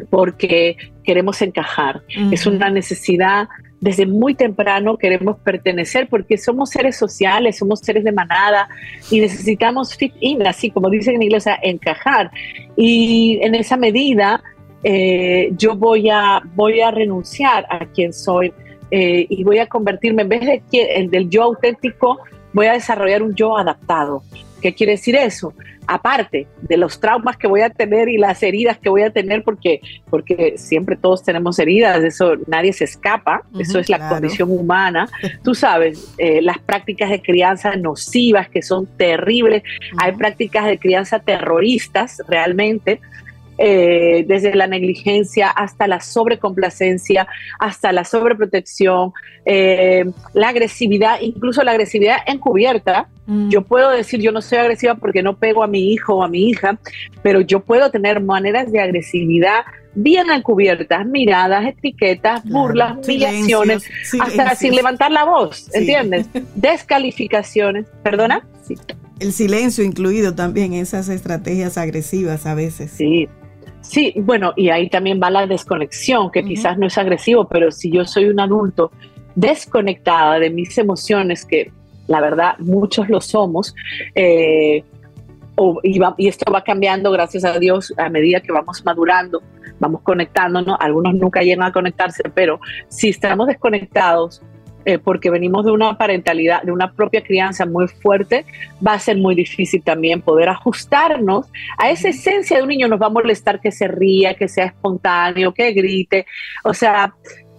porque queremos encajar. Es una necesidad desde muy temprano queremos pertenecer porque somos seres sociales, somos seres de manada y necesitamos fit in, así como dicen en inglés, encajar. Y en esa medida eh, yo voy a, voy a renunciar a quien soy eh, y voy a convertirme, en vez de el del yo auténtico, voy a desarrollar un yo adaptado. ¿Qué quiere decir eso? Aparte de los traumas que voy a tener y las heridas que voy a tener, porque, porque siempre todos tenemos heridas, eso nadie se escapa, eso es la condición humana. Tú sabes, eh, las prácticas de crianza nocivas que son terribles, hay prácticas de crianza terroristas realmente, eh, desde la negligencia hasta la sobrecomplacencia, hasta la sobreprotección, eh, la agresividad, incluso la agresividad encubierta. Mm. Yo puedo decir, yo no soy agresiva porque no pego a mi hijo o a mi hija, pero yo puedo tener maneras de agresividad bien encubiertas, miradas, etiquetas, burlas, humillaciones, hasta sin levantar la voz, ¿entiendes? [laughs] Descalificaciones, ¿perdona? Sí. El silencio incluido también, esas estrategias agresivas a veces. Sí, Sí, bueno, y ahí también va la desconexión, que quizás no es agresivo, pero si yo soy un adulto desconectada de mis emociones, que la verdad muchos lo somos, eh, y, esto va cambiando, gracias a Dios, a medida que vamos madurando, vamos conectándonos, algunos nunca llegan a conectarse, pero si estamos desconectados, eh, porque venimos de una parentalidad, de una propia crianza muy fuerte, va a ser muy difícil también poder ajustarnos a esa esencia de un niño. Nos va a molestar que se ría, que sea espontáneo, que grite. O sea,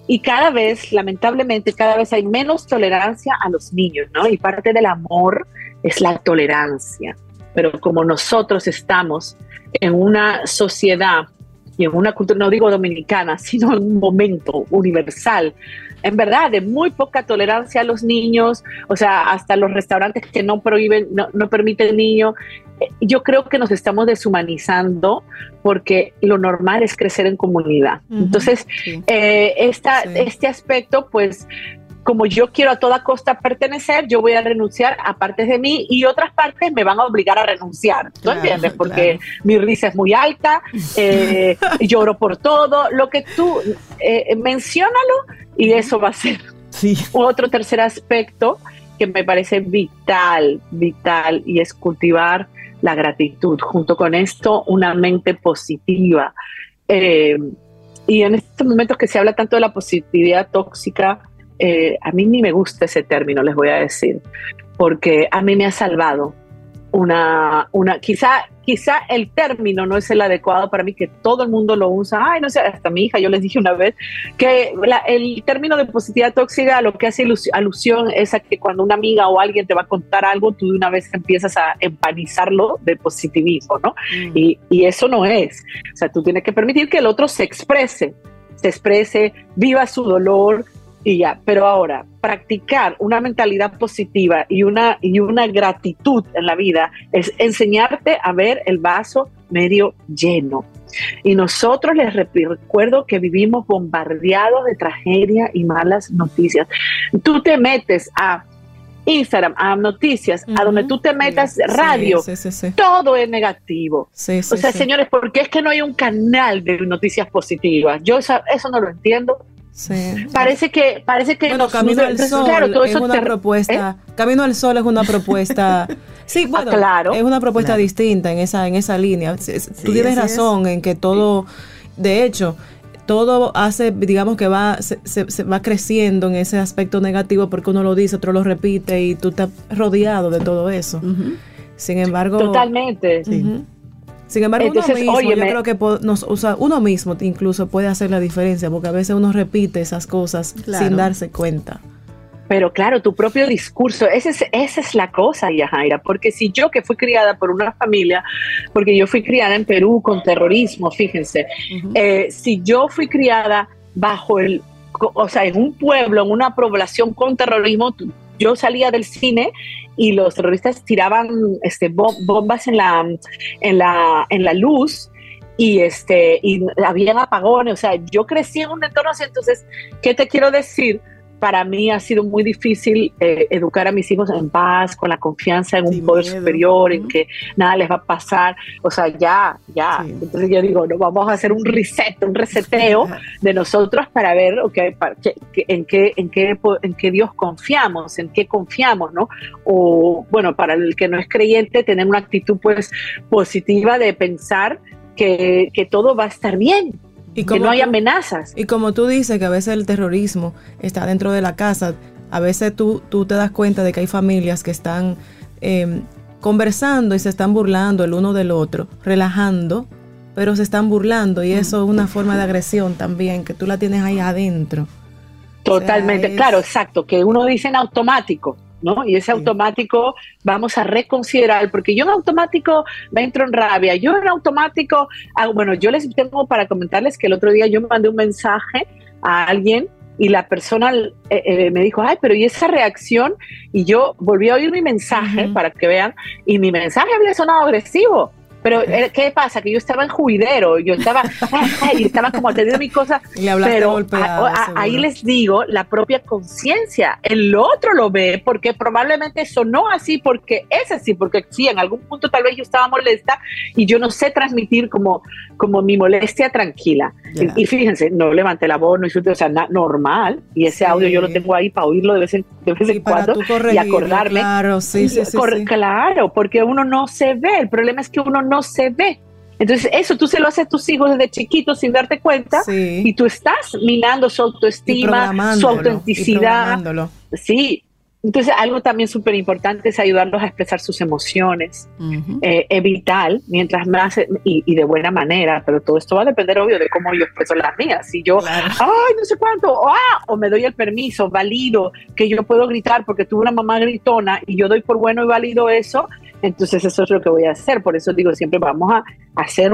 y cada vez, lamentablemente, cada vez hay menos tolerancia a los niños, ¿no? Y parte del amor es la tolerancia. Pero como nosotros estamos en una sociedad y en una cultura, no digo dominicana, [laughs] sino en un momento universal en verdad, de muy poca tolerancia a los niños, o sea, hasta los restaurantes que no prohíben, no, no permiten niños. Eh, yo creo que nos estamos deshumanizando porque lo normal es crecer en comunidad. Entonces, eh, este aspecto, pues, como yo quiero a toda costa pertenecer, yo voy a renunciar a partes de mí y otras partes me van a obligar a renunciar. ¿Tú entiendes? Porque mi risa es muy alta, eh, [laughs] lloro por todo. Lo que tú eh, menciónalo y eso va a ser otro tercer aspecto que me parece vital, vital y es cultivar la gratitud. Junto con esto, una mente positiva. Eh, y en estos momentos que se habla tanto de la positividad tóxica, eh, a mí ni me gusta ese término, les voy a decir, porque a mí me ha salvado una, una quizá, quizá el término no es el adecuado para mí, que todo el mundo lo usa. Ay, no sé, hasta mi hija, yo les dije una vez que el término de positividad tóxica lo que hace alusión es a que cuando una amiga o alguien te va a contar algo, tú de una vez empiezas a empanizarlo de positivismo, ¿no? Mm. Y, y eso no es. O sea, tú tienes que permitir que el otro se exprese, se exprese, viva su dolor, y ya. Pero ahora, practicar una mentalidad positiva y una, y una gratitud en la vida es enseñarte a ver el vaso medio lleno. Y nosotros les recuerdo que vivimos bombardeados de tragedia y malas noticias. Tú te metes a Instagram, a noticias, a donde tú te metas radio, todo es negativo. o sea, señores, ¿por qué es que no hay un canal de noticias positivas? Yo eso no lo entiendo Parece que, parece que bueno, Camino al Sol es una propuesta. ¿eh? Camino al Sol es una propuesta. sí, ah, bueno, claro, es una propuesta distinta en esa, en esa línea. Tú tienes razón en que todo, de hecho, todo hace, digamos que va, se, se, va creciendo en ese aspecto negativo porque uno lo dice, otro lo repite y tú estás rodeado de todo eso. Sin embargo... Totalmente. Sin embargo, uno mismo, yo creo que nos, usa uno mismo incluso puede hacer la diferencia, porque a veces uno repite esas cosas sin darse cuenta. Pero claro, tu propio discurso, esa es, esa es la cosa, Yajaira, porque si yo que fui criada por una familia, porque yo fui criada en Perú con terrorismo, fíjense, eh, si yo fui criada bajo el, o sea, en un pueblo, en una población con terrorismo, yo salía del cine y los terroristas tiraban este, bombas en la, en la, en la luz y este y habían apagones, o sea, yo crecí en un entorno así, entonces, ¿qué te quiero decir? Para mí ha sido muy difícil eh, educar a mis hijos en paz, con la confianza en un poder superior, en que nada les va a pasar. O sea, ya, ya. Entonces yo digo, no, vamos a hacer un reset, un reseteo [laughs] de nosotros para ver okay, en, qué, en, qué, en qué Dios confiamos, en qué confiamos, ¿no? O, bueno, para el que no es creyente, tener una actitud pues positiva de pensar que, que todo va a estar bien, y que no hay amenazas. Y como tú dices que a veces el terrorismo está dentro de la casa, a veces tú, tú te das cuenta de que hay familias que están em, conversando y se están burlando el uno del otro, relajando, pero se están burlando y eso es una forma de agresión también, que tú la tienes ahí adentro. Totalmente, claro, exacto, que uno dice en automático. ¿No? Y ese automático vamos a reconsiderar, porque yo en automático me entro en rabia, yo en automático, ah, bueno, yo les tengo para comentarles que el otro día yo mandé un mensaje a alguien y la persona eh, eh, me dijo, ay, pero ¿y esa reacción? Y yo volví a oír mi mensaje para que vean, y mi mensaje había sonado agresivo. Pero, eh, ¿qué pasa? Que yo estaba en juidero, yo estaba, [laughs] y estaba como teniendo mi cosa. pero ahí les digo, la propia conciencia, el otro lo ve porque probablemente sonó así, porque es así, porque sí, en algún punto tal vez yo estaba molesta y yo no sé transmitir como, como mi molestia tranquila. Y, fíjense, no levanté la voz, no hice, o sea, normal. Y ese audio yo lo tengo ahí para oírlo de vez en, de vez en cuando y acordarme. Claro, sí, sí, sí, Claro, porque uno no se ve. El problema es que uno no se ve. Entonces, eso tú se lo haces a tus hijos desde chiquitos sin darte cuenta y tú estás minando su autoestima, su autenticidad. Sí, entonces, algo también súper importante es ayudarlos a expresar sus emociones. Eh, es vital, mientras más, y, de buena manera, pero todo esto va a depender, obvio, de cómo yo expreso las mías. Si yo, ay, no sé cuánto, o, ah, o me doy el permiso, valido que yo puedo gritar porque tuve una mamá gritona y yo doy por bueno y válido eso, entonces eso es lo que voy a hacer. Por eso digo, siempre vamos a hacer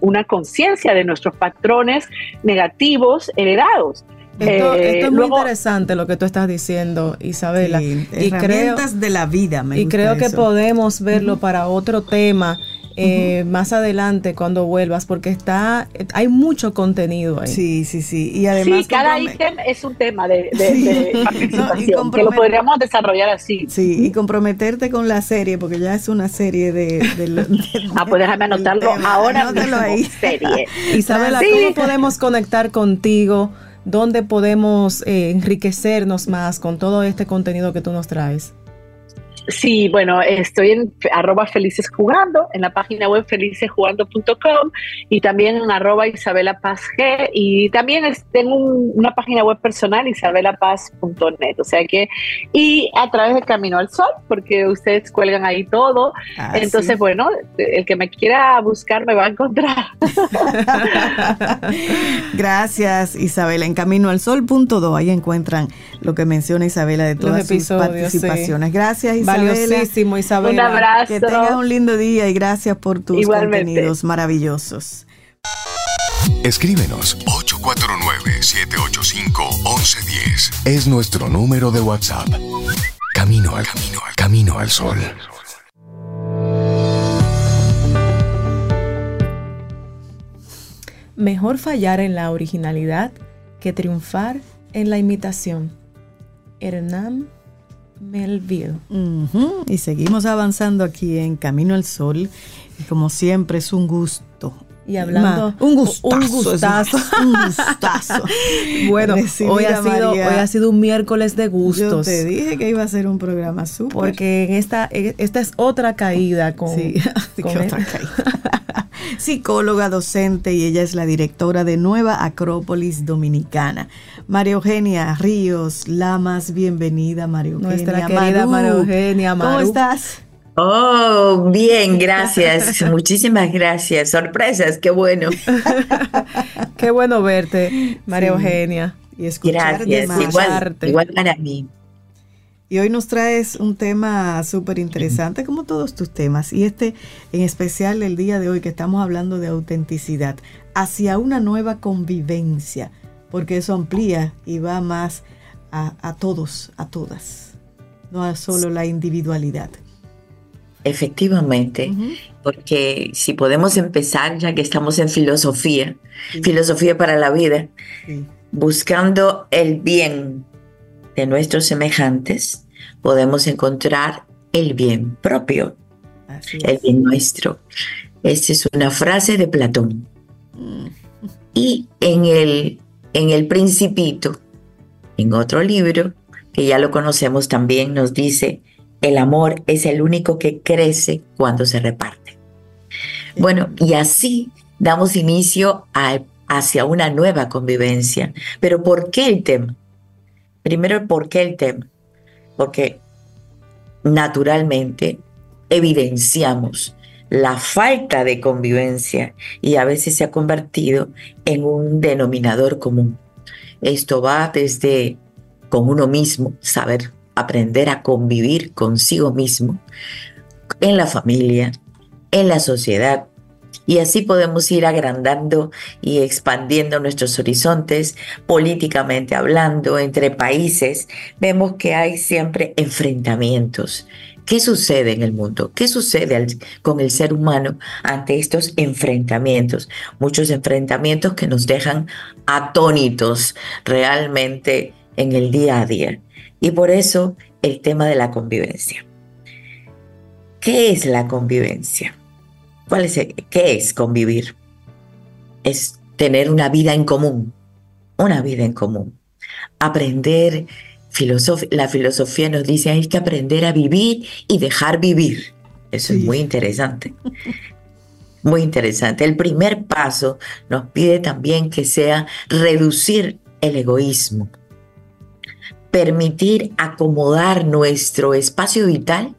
una conciencia de nuestros patrones negativos heredados. Esto, eh, es muy interesante lo que tú estás diciendo, Isabela. y herramientas de la vida, me Y creo que podemos verlo para otro tema eh, más adelante cuando vuelvas, porque está, hay mucho contenido ahí. Sí, sí, sí. Y además. Sí, cada ítem es un tema de, [laughs] participación, que lo podríamos desarrollar así. Sí, y comprometerte con la serie, porque ya es una serie de. [laughs] ah, pues déjame anotarlo ahora. Mismo, ahí. Serie. [laughs] Isabela, ¿cómo podemos conectar contigo? ¿Dónde podemos eh, enriquecernos más con todo este contenido que tú nos traes? Sí, bueno, estoy en arroba felices jugando, en la página web felicesjugando.com y también en arroba Isabela Paz G. Y también tengo una página web personal isabelapaz.net, o sea que, y a través de Camino al Sol, porque ustedes cuelgan ahí todo, ah, entonces bueno, el que me quiera buscar me va a encontrar. [laughs] Gracias Isabela, en Camino al Sol.do, ahí encuentran lo que menciona Isabela de todas sus participaciones. Gracias Isabela. Valiosísimo, Isabel. Un abrazo. Que tengas un lindo día y gracias por tus contenidos maravillosos. Escríbenos 849-785-1110. Es nuestro número de WhatsApp. Camino al camino al camino al sol. Mejor fallar en la originalidad que triunfar en la imitación. Hernán Melville. Y seguimos avanzando aquí en Camino al Sol. Y como siempre es un gusto. Y hablando, un gustazo. Un gustazo. [laughs] un gustazo. [laughs] bueno, hoy ha, sido, hoy ha sido un miércoles de gustos. Yo te dije que iba a ser un programa súper. Porque en esta, esta es otra caída con. Sí, [laughs] otra caída. Psicóloga, docente y ella es la directora de Nueva Acrópolis Dominicana. María Eugenia Ríos Lamas, bienvenida María Eugenia. Nuestra querida María Eugenia. ¿Cómo estás? Oh, bien, gracias. Muchísimas gracias. Sorpresas, qué bueno. [laughs] qué bueno verte, María Eugenia. Y escucharte gracias, igual, igual para mí. Y hoy nos traes un tema súper interesante, como todos tus temas, y este en especial el día de hoy que estamos hablando de autenticidad, hacia una nueva convivencia, porque eso amplía y va más a, todos, a todas, no a solo la individualidad. Efectivamente, porque si podemos empezar, ya que estamos en filosofía, filosofía para la vida, buscando el bien de nuestros semejantes, podemos encontrar el bien propio, el bien nuestro. Esta es una frase de Platón. Mm. Y en el, en el Principito, en otro libro, que ya lo conocemos también, nos dice, el amor es el único que crece cuando se reparte. Bueno, y así damos inicio a, hacia una nueva convivencia. Pero ¿por qué el tema? Primero, ¿por qué el tema? Porque naturalmente evidenciamos la falta de convivencia y a veces se ha convertido en un denominador común. Esto va desde con uno mismo, saber aprender a convivir consigo mismo, en la familia, en la sociedad, y así podemos ir agrandando y expandiendo nuestros horizontes políticamente hablando entre países. Vemos que hay siempre enfrentamientos. ¿Qué sucede en el mundo? ¿Qué sucede con el ser humano ante estos enfrentamientos? Muchos enfrentamientos que nos dejan atónitos realmente en el día a día. Y por eso el tema de la convivencia. ¿Qué es la convivencia? ¿Cuál es ¿Qué es convivir? Es tener una vida en común, una vida en común. Aprender, la filosofía nos dice hay que aprender a vivir y dejar vivir. Eso es muy interesante. Muy interesante. El primer paso nos pide también que sea reducir el egoísmo, permitir acomodar nuestro espacio vital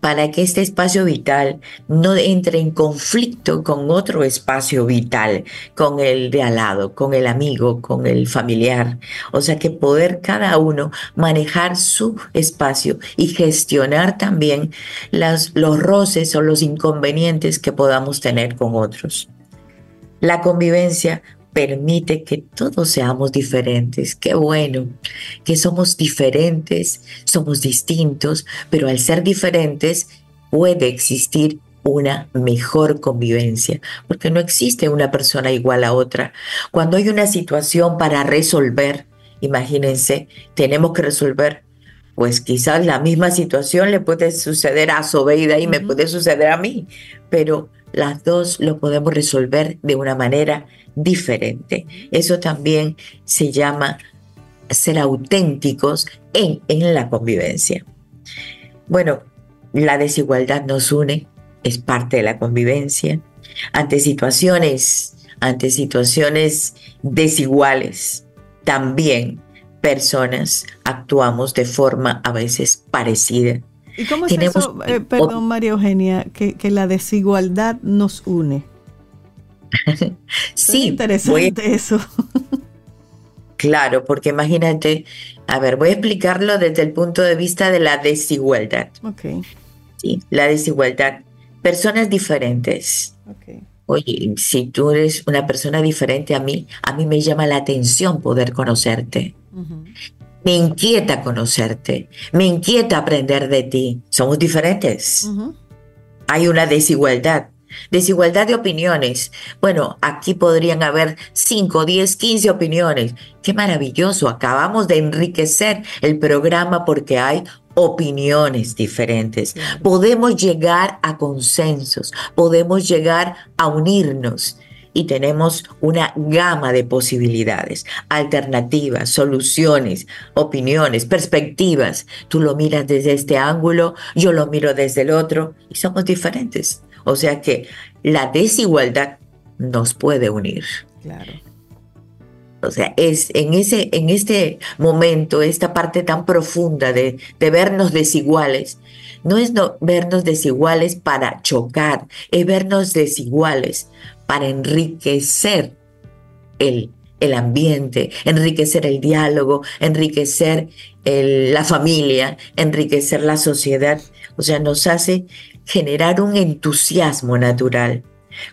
para que este espacio vital no entre en conflicto con otro espacio vital, con el de al lado, con el amigo, con el familiar. O sea que poder cada uno manejar su espacio y gestionar también los roces o los inconvenientes que podamos tener con otros. La convivencia permite que todos seamos diferentes. Qué bueno que somos diferentes, somos distintos, pero al ser diferentes puede existir una mejor convivencia, porque no existe una persona igual a otra. Cuando hay una situación para resolver, imagínense, tenemos que resolver, pues quizás la misma situación le puede suceder a Sobeida y me puede suceder a mí, pero las dos lo podemos resolver de una manera diferente. Eso también se llama ser auténticos en, en la convivencia. Bueno, la desigualdad nos une, es parte de la convivencia. Ante situaciones, ante situaciones desiguales, también personas actuamos de forma a veces parecida. ¿Y cómo es eso, eh, perdón María Eugenia, que, que la desigualdad nos une? [laughs] sí, interesante eso. claro, porque imagínate, a ver, voy a explicarlo desde el punto de vista de la desigualdad. Ok. Sí, la desigualdad. Personas diferentes. Okay. Oye, si tú eres una persona diferente a mí, a mí me llama la atención poder conocerte. Me inquieta conocerte, me inquieta aprender de ti. Somos diferentes. Hay una desigualdad. Desigualdad de opiniones. Bueno, aquí podrían haber 5, 10, 15 opiniones. Qué maravilloso. Acabamos de enriquecer el programa porque hay opiniones diferentes. Podemos llegar a consensos, podemos llegar a unirnos y tenemos una gama de posibilidades, alternativas, soluciones, opiniones, perspectivas. Tú lo miras desde este ángulo, yo lo miro desde el otro y somos diferentes. O sea que la desigualdad nos puede unir. Claro. O sea, es en, ese, en este momento, esta parte tan profunda de, de vernos desiguales, no es no, vernos desiguales para chocar, es vernos desiguales para enriquecer el, el ambiente, enriquecer el diálogo, enriquecer la familia, enriquecer la sociedad. O sea, nos hace generar un entusiasmo natural.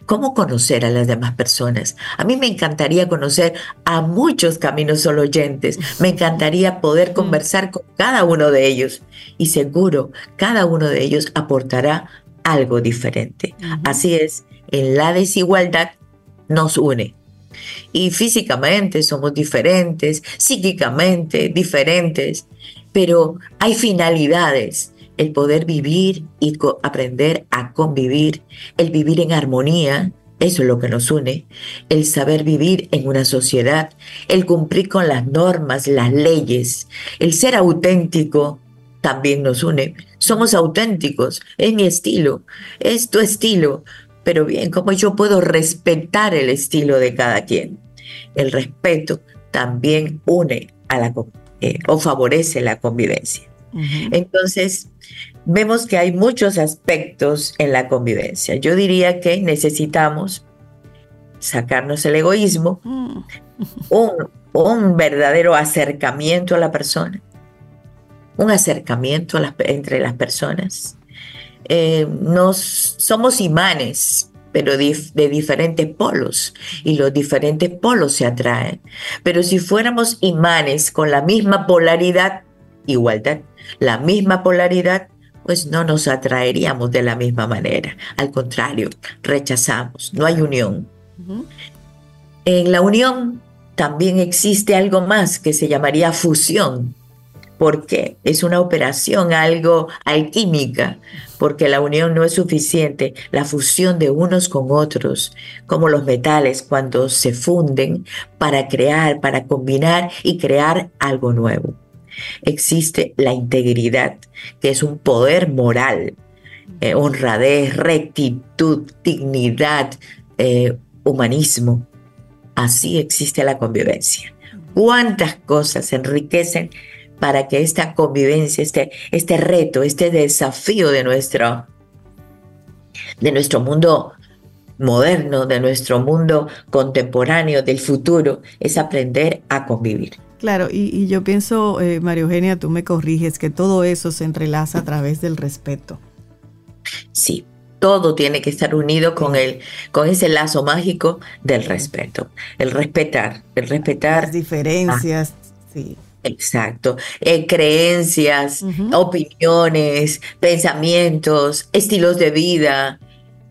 ¿Cómo conocer a las demás personas? A mí me encantaría conocer a muchos caminos solo oyentes. Me encantaría poder conversar con cada uno de ellos. Y seguro, cada uno de ellos aportará algo diferente. Así es, en la desigualdad nos une. Y físicamente somos diferentes, psíquicamente diferentes, pero hay finalidades. El poder vivir y aprender a convivir, el vivir en armonía, eso es lo que nos une, el saber vivir en una sociedad, el cumplir con las normas, las leyes, el ser auténtico también nos une. Somos auténticos, es mi estilo, es tu estilo, pero bien, ¿cómo yo puedo respetar el estilo de cada quien? El respeto también une a la, eh, o favorece la convivencia. Entonces, vemos que hay muchos aspectos en la convivencia. Yo diría que necesitamos sacarnos el egoísmo, mm. un, un, verdadero acercamiento a la persona, un acercamiento entre las personas, eh, nos, somos imanes, pero de diferentes polos, y los diferentes polos se atraen. Pero si fuéramos imanes con la misma polaridad, igualdad, la misma polaridad, pues no nos atraeríamos de la misma manera. Al contrario, rechazamos, no hay unión. En la unión también existe algo más que se llamaría fusión, porque es una operación algo alquímica, porque la unión no es suficiente, la fusión de unos con otros, como los metales cuando se funden para crear, para combinar y crear algo nuevo. Existe la integridad, que es un poder moral, eh, honradez, rectitud, dignidad, eh, humanismo. Así existe la convivencia. ¿Cuántas cosas enriquecen para que esta convivencia, este, este reto, este desafío de nuestro, de nuestro mundo moderno, de nuestro mundo contemporáneo, del futuro, es aprender a convivir. Claro, y, yo pienso, eh, María Eugenia, tú me corriges, que todo eso se entrelaza a través del respeto. Sí, todo tiene que estar unido con el, con ese lazo mágico del respeto. El respetar, el respetar. Las diferencias, sí. Exacto. Eh, creencias, opiniones, pensamientos, estilos de vida,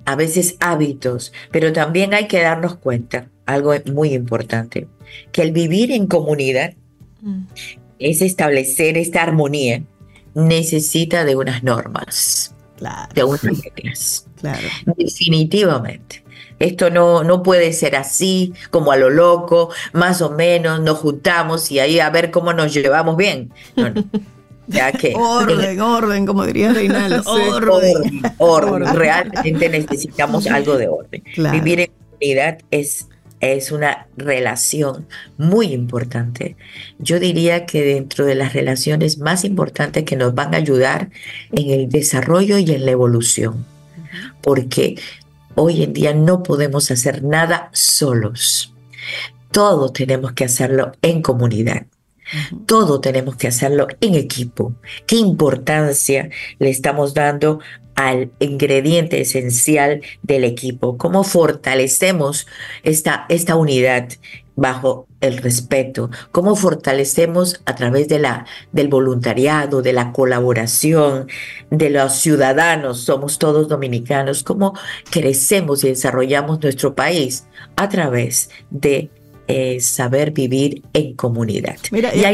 a veces hábitos, pero también hay que darnos cuenta, algo muy importante, que el vivir en comunidad mm. es establecer esta armonía, necesita de unas normas, de unas reglas. Claro. Definitivamente. Esto no, no puede ser así, como a lo loco, más o menos, nos juntamos y ahí a ver cómo nos llevamos bien. [laughs] Ya que, orden, orden, como diría Reinaldo. [laughs] orden. [laughs] orden, Realmente necesitamos algo de orden. Vivir en comunidad es, es una relación muy importante. Yo diría que dentro de las relaciones más importantes que nos van a ayudar en el desarrollo y en la evolución. Porque Hoy en día no podemos hacer nada solos. Todo tenemos que hacerlo en comunidad. Todo tenemos que hacerlo en equipo. ¿Qué importancia le estamos dando al ingrediente esencial del equipo? ¿Cómo fortalecemos esta, esta unidad bajo el respeto, cómo fortalecemos a través de la, del voluntariado, de la colaboración, de los ciudadanos, somos todos dominicanos, cómo crecemos y desarrollamos nuestro país a través de eh, saber vivir en comunidad. Mira, y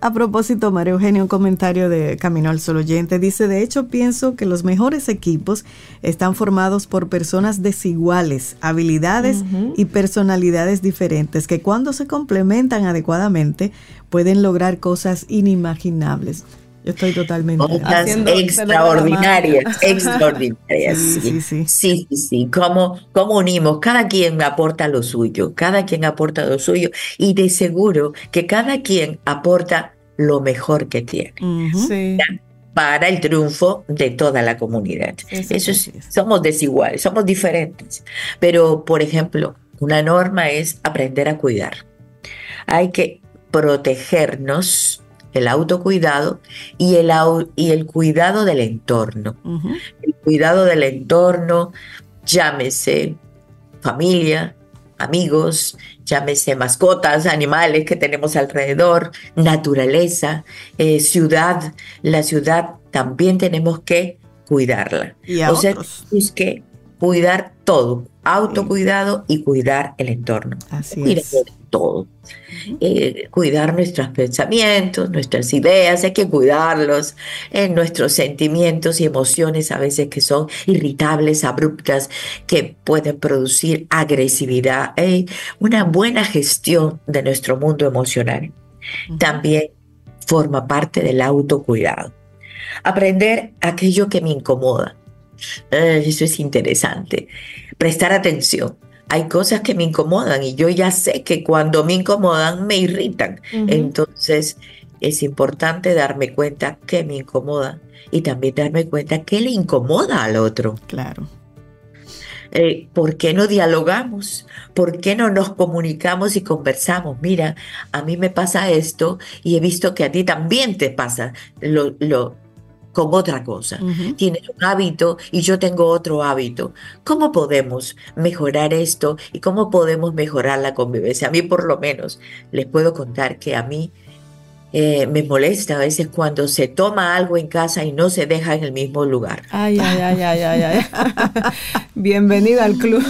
a, propósito, María Eugenia, un comentario de Camino al Sol Oyente dice, de hecho pienso que los mejores equipos están formados por personas desiguales, habilidades y personalidades diferentes, que cuando se complementan adecuadamente pueden lograr cosas inimaginables. Estoy totalmente. Cosas extraordinarias, [laughs] extraordinarias. Sí sí sí. sí, ¿Cómo, ¿Cómo, unimos? Cada quien aporta lo suyo, cada quien aporta lo suyo y de seguro que cada quien aporta lo mejor que tiene. Para el triunfo de toda la comunidad. Eso, sí, somos desiguales, somos diferentes. Pero, por ejemplo, una norma es aprender a cuidar. Hay que protegernos, el autocuidado y el, y el cuidado del entorno. El cuidado del entorno, llámese familia, amigos, llámese mascotas, animales que tenemos alrededor, naturaleza, eh, ciudad. La ciudad también tenemos que cuidarla. ¿Y o sea, es que cuidar todo, autocuidado y cuidar el entorno. Así es. todo. Eh, cuidar nuestros pensamientos, nuestras ideas, hay que cuidarlos, en nuestros sentimientos y emociones a veces que son irritables, abruptas, que pueden producir agresividad, una buena gestión de nuestro mundo emocional. También forma parte del autocuidado. Aprender aquello que me incomoda. Eso es interesante. Prestar atención hay cosas que me incomodan y yo ya sé que cuando me incomodan me irritan. Entonces es importante darme cuenta que me incomoda y también darme cuenta que le incomoda al otro. Claro. Eh, ¿Por qué no dialogamos? ¿Por qué no nos comunicamos y conversamos? Mira, a mí me pasa esto y he visto que a ti también te pasa. Lo, lo, con otra cosa. Tienes un hábito y yo tengo otro hábito. ¿Cómo podemos mejorar esto y cómo podemos mejorar la convivencia? A mí por lo menos les puedo contar que a mí eh, me molesta a veces cuando se toma algo en casa y no se deja en el mismo lugar. Ay, ay, ay, ay, ay, ay. [laughs] Bienvenida al club.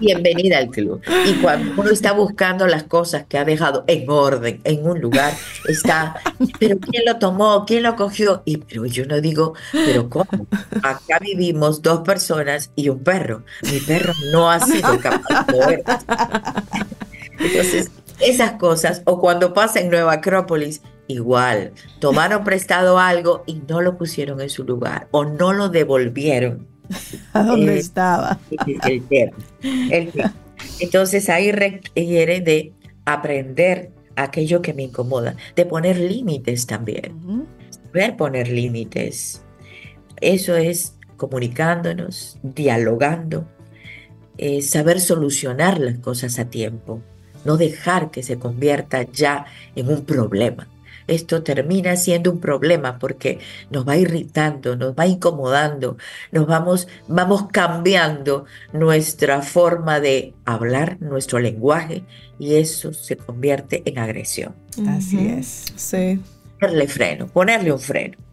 Bienvenida al club. Y cuando uno está buscando las cosas que ha dejado en orden, en un lugar, está, pero ¿quién lo tomó? ¿Quién lo cogió? Y pero yo no digo, pero ¿cómo? Acá vivimos dos personas y un perro. Mi perro no ha sido capaz de mover. [laughs] Entonces, esas cosas, o cuando pasa en Nueva Acrópolis, igual, tomaron [laughs] prestado algo y no lo pusieron en su lugar o no lo devolvieron. ¿A dónde eh, estaba? El, Entonces ahí requiere de aprender aquello que me incomoda, de poner límites también, saber poner límites. Eso es comunicándonos, dialogando, eh, saber solucionar las cosas a tiempo no dejar que se convierta ya en un problema. Esto termina siendo un problema porque nos va irritando, nos va incomodando, nos vamos, vamos cambiando nuestra forma de hablar, nuestro lenguaje, y eso se convierte en agresión. Así es. Sí. Ponerle freno, ponerle un freno.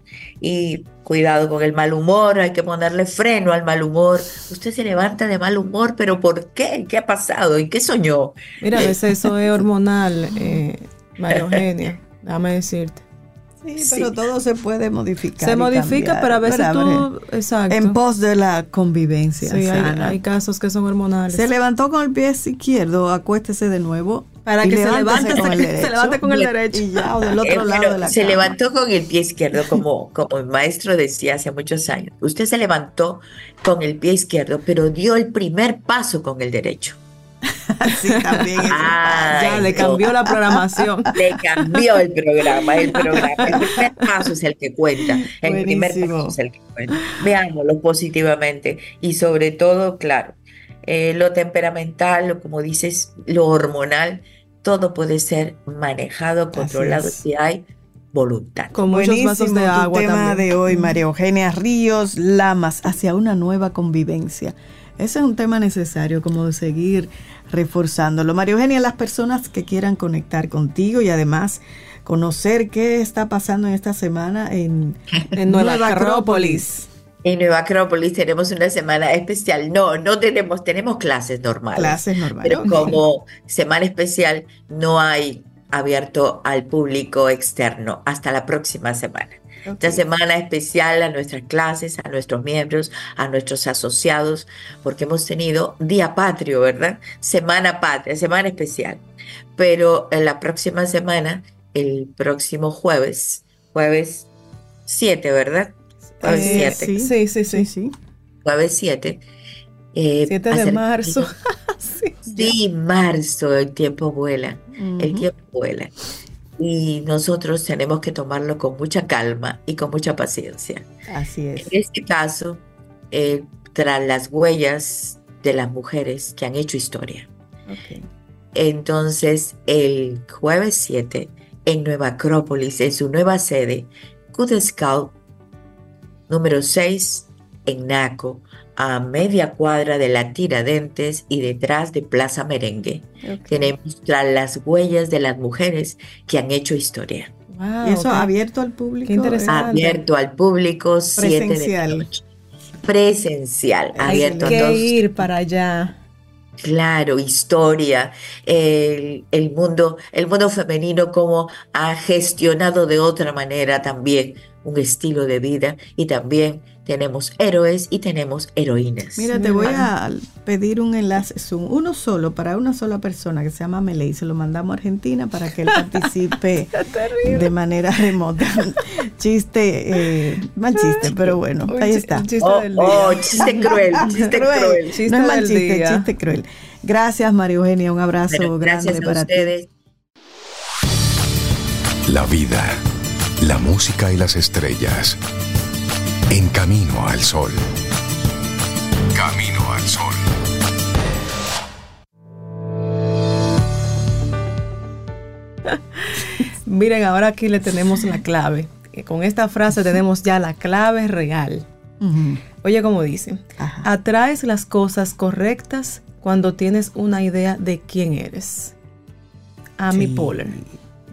Y cuidado con el mal humor, hay que ponerle freno al mal humor. Usted se levanta de mal humor, pero ¿por qué? ¿Qué ha pasado? ¿Y qué soñó? Mira, a veces eso es hormonal, [laughs] eh, María Eugenia, déjame decirte. Sí, pero todo se puede modificar. Se modifica, pero a veces tú, exacto. En pos de la convivencia. Sí, hay, hay, casos que son hormonales. Se levantó con el pie izquierdo, acuéstese de nuevo para que se [laughs] levante, con el derecho. se levante con el derecho. Y ya, o del otro eh, lado de la Se levantó con el pie izquierdo, como, [laughs] como el maestro decía hace muchos años. Usted se levantó con el pie izquierdo, pero dio el primer paso con el derecho. sí, también. ya, le cambió la programación. [laughs] Le cambió el programa, el programa. El primer paso es el que cuenta. El primer paso es el que cuenta. Veámoslo positivamente. Y sobre todo, claro, eh, lo temperamental, o como dices, lo hormonal, todo puede ser manejado, controlado si hay voluntad. Con muchos vasos de agua. El tema de hoy, María Eugenia Ríos Lamas, hacia una nueva convivencia. Ese es un tema necesario, como de seguir reforzándolo. María Eugenia, las personas que quieran conectar contigo y además conocer qué está pasando en esta semana en, [laughs] Nueva, Nueva Acrópolis. En Nueva Acrópolis tenemos una semana especial. No, no tenemos, tenemos clases normales. Clases normales. Pero como semana especial no hay abierto al público externo hasta la próxima semana. Esta semana especial a nuestras clases, a nuestros miembros, a nuestros asociados, porque hemos tenido Día Patrio, ¿verdad? Semana Patria, semana especial. Pero en la próxima semana, el próximo jueves, jueves 7, ¿verdad? Jueves 7. Eh, sí, sí, sí, sí. Jueves 7. 7 eh, de marzo. [laughs] sí, marzo, el tiempo vuela, el tiempo vuela. Y nosotros tenemos que tomarlo con mucha calma y con mucha paciencia. Así es. En este caso, eh, tras las huellas de las mujeres que han hecho historia. Entonces, el jueves 7, en Nueva Acrópolis, en su nueva sede, Good Scout número 6, en Naco, a media cuadra de la Tiradentes y detrás de Plaza Merengue. Tenemos las huellas de las mujeres que han hecho historia. ¿Y eso abierto al público? Abierto al público, Presencial. Presencial, abierto Hay que ir para allá. Claro, historia, el, el, mundo, el mundo femenino como ha gestionado de otra manera también un estilo de vida y también tenemos héroes y tenemos heroínas. Mira, te voy a pedir un enlace Zoom, uno solo, para una sola persona que se llama Meley. Se lo mandamos a Argentina para que él [laughs] participe de manera remota. [laughs] chiste, eh, mal chiste, pero bueno, ahí está. Chiste oh, oh, chiste cruel, [laughs] chiste cruel. no es mal chiste, chiste cruel. Gracias, María Eugenia. Un abrazo grande para ustedes. La vida, la música y las estrellas en Camino al Sol. Camino al Sol. [laughs] Miren, ahora aquí le tenemos la clave. Con esta frase tenemos ya la clave real. Oye, como dice, atraes las cosas correctas cuando tienes una idea de quién eres. Amy sí. Poehler.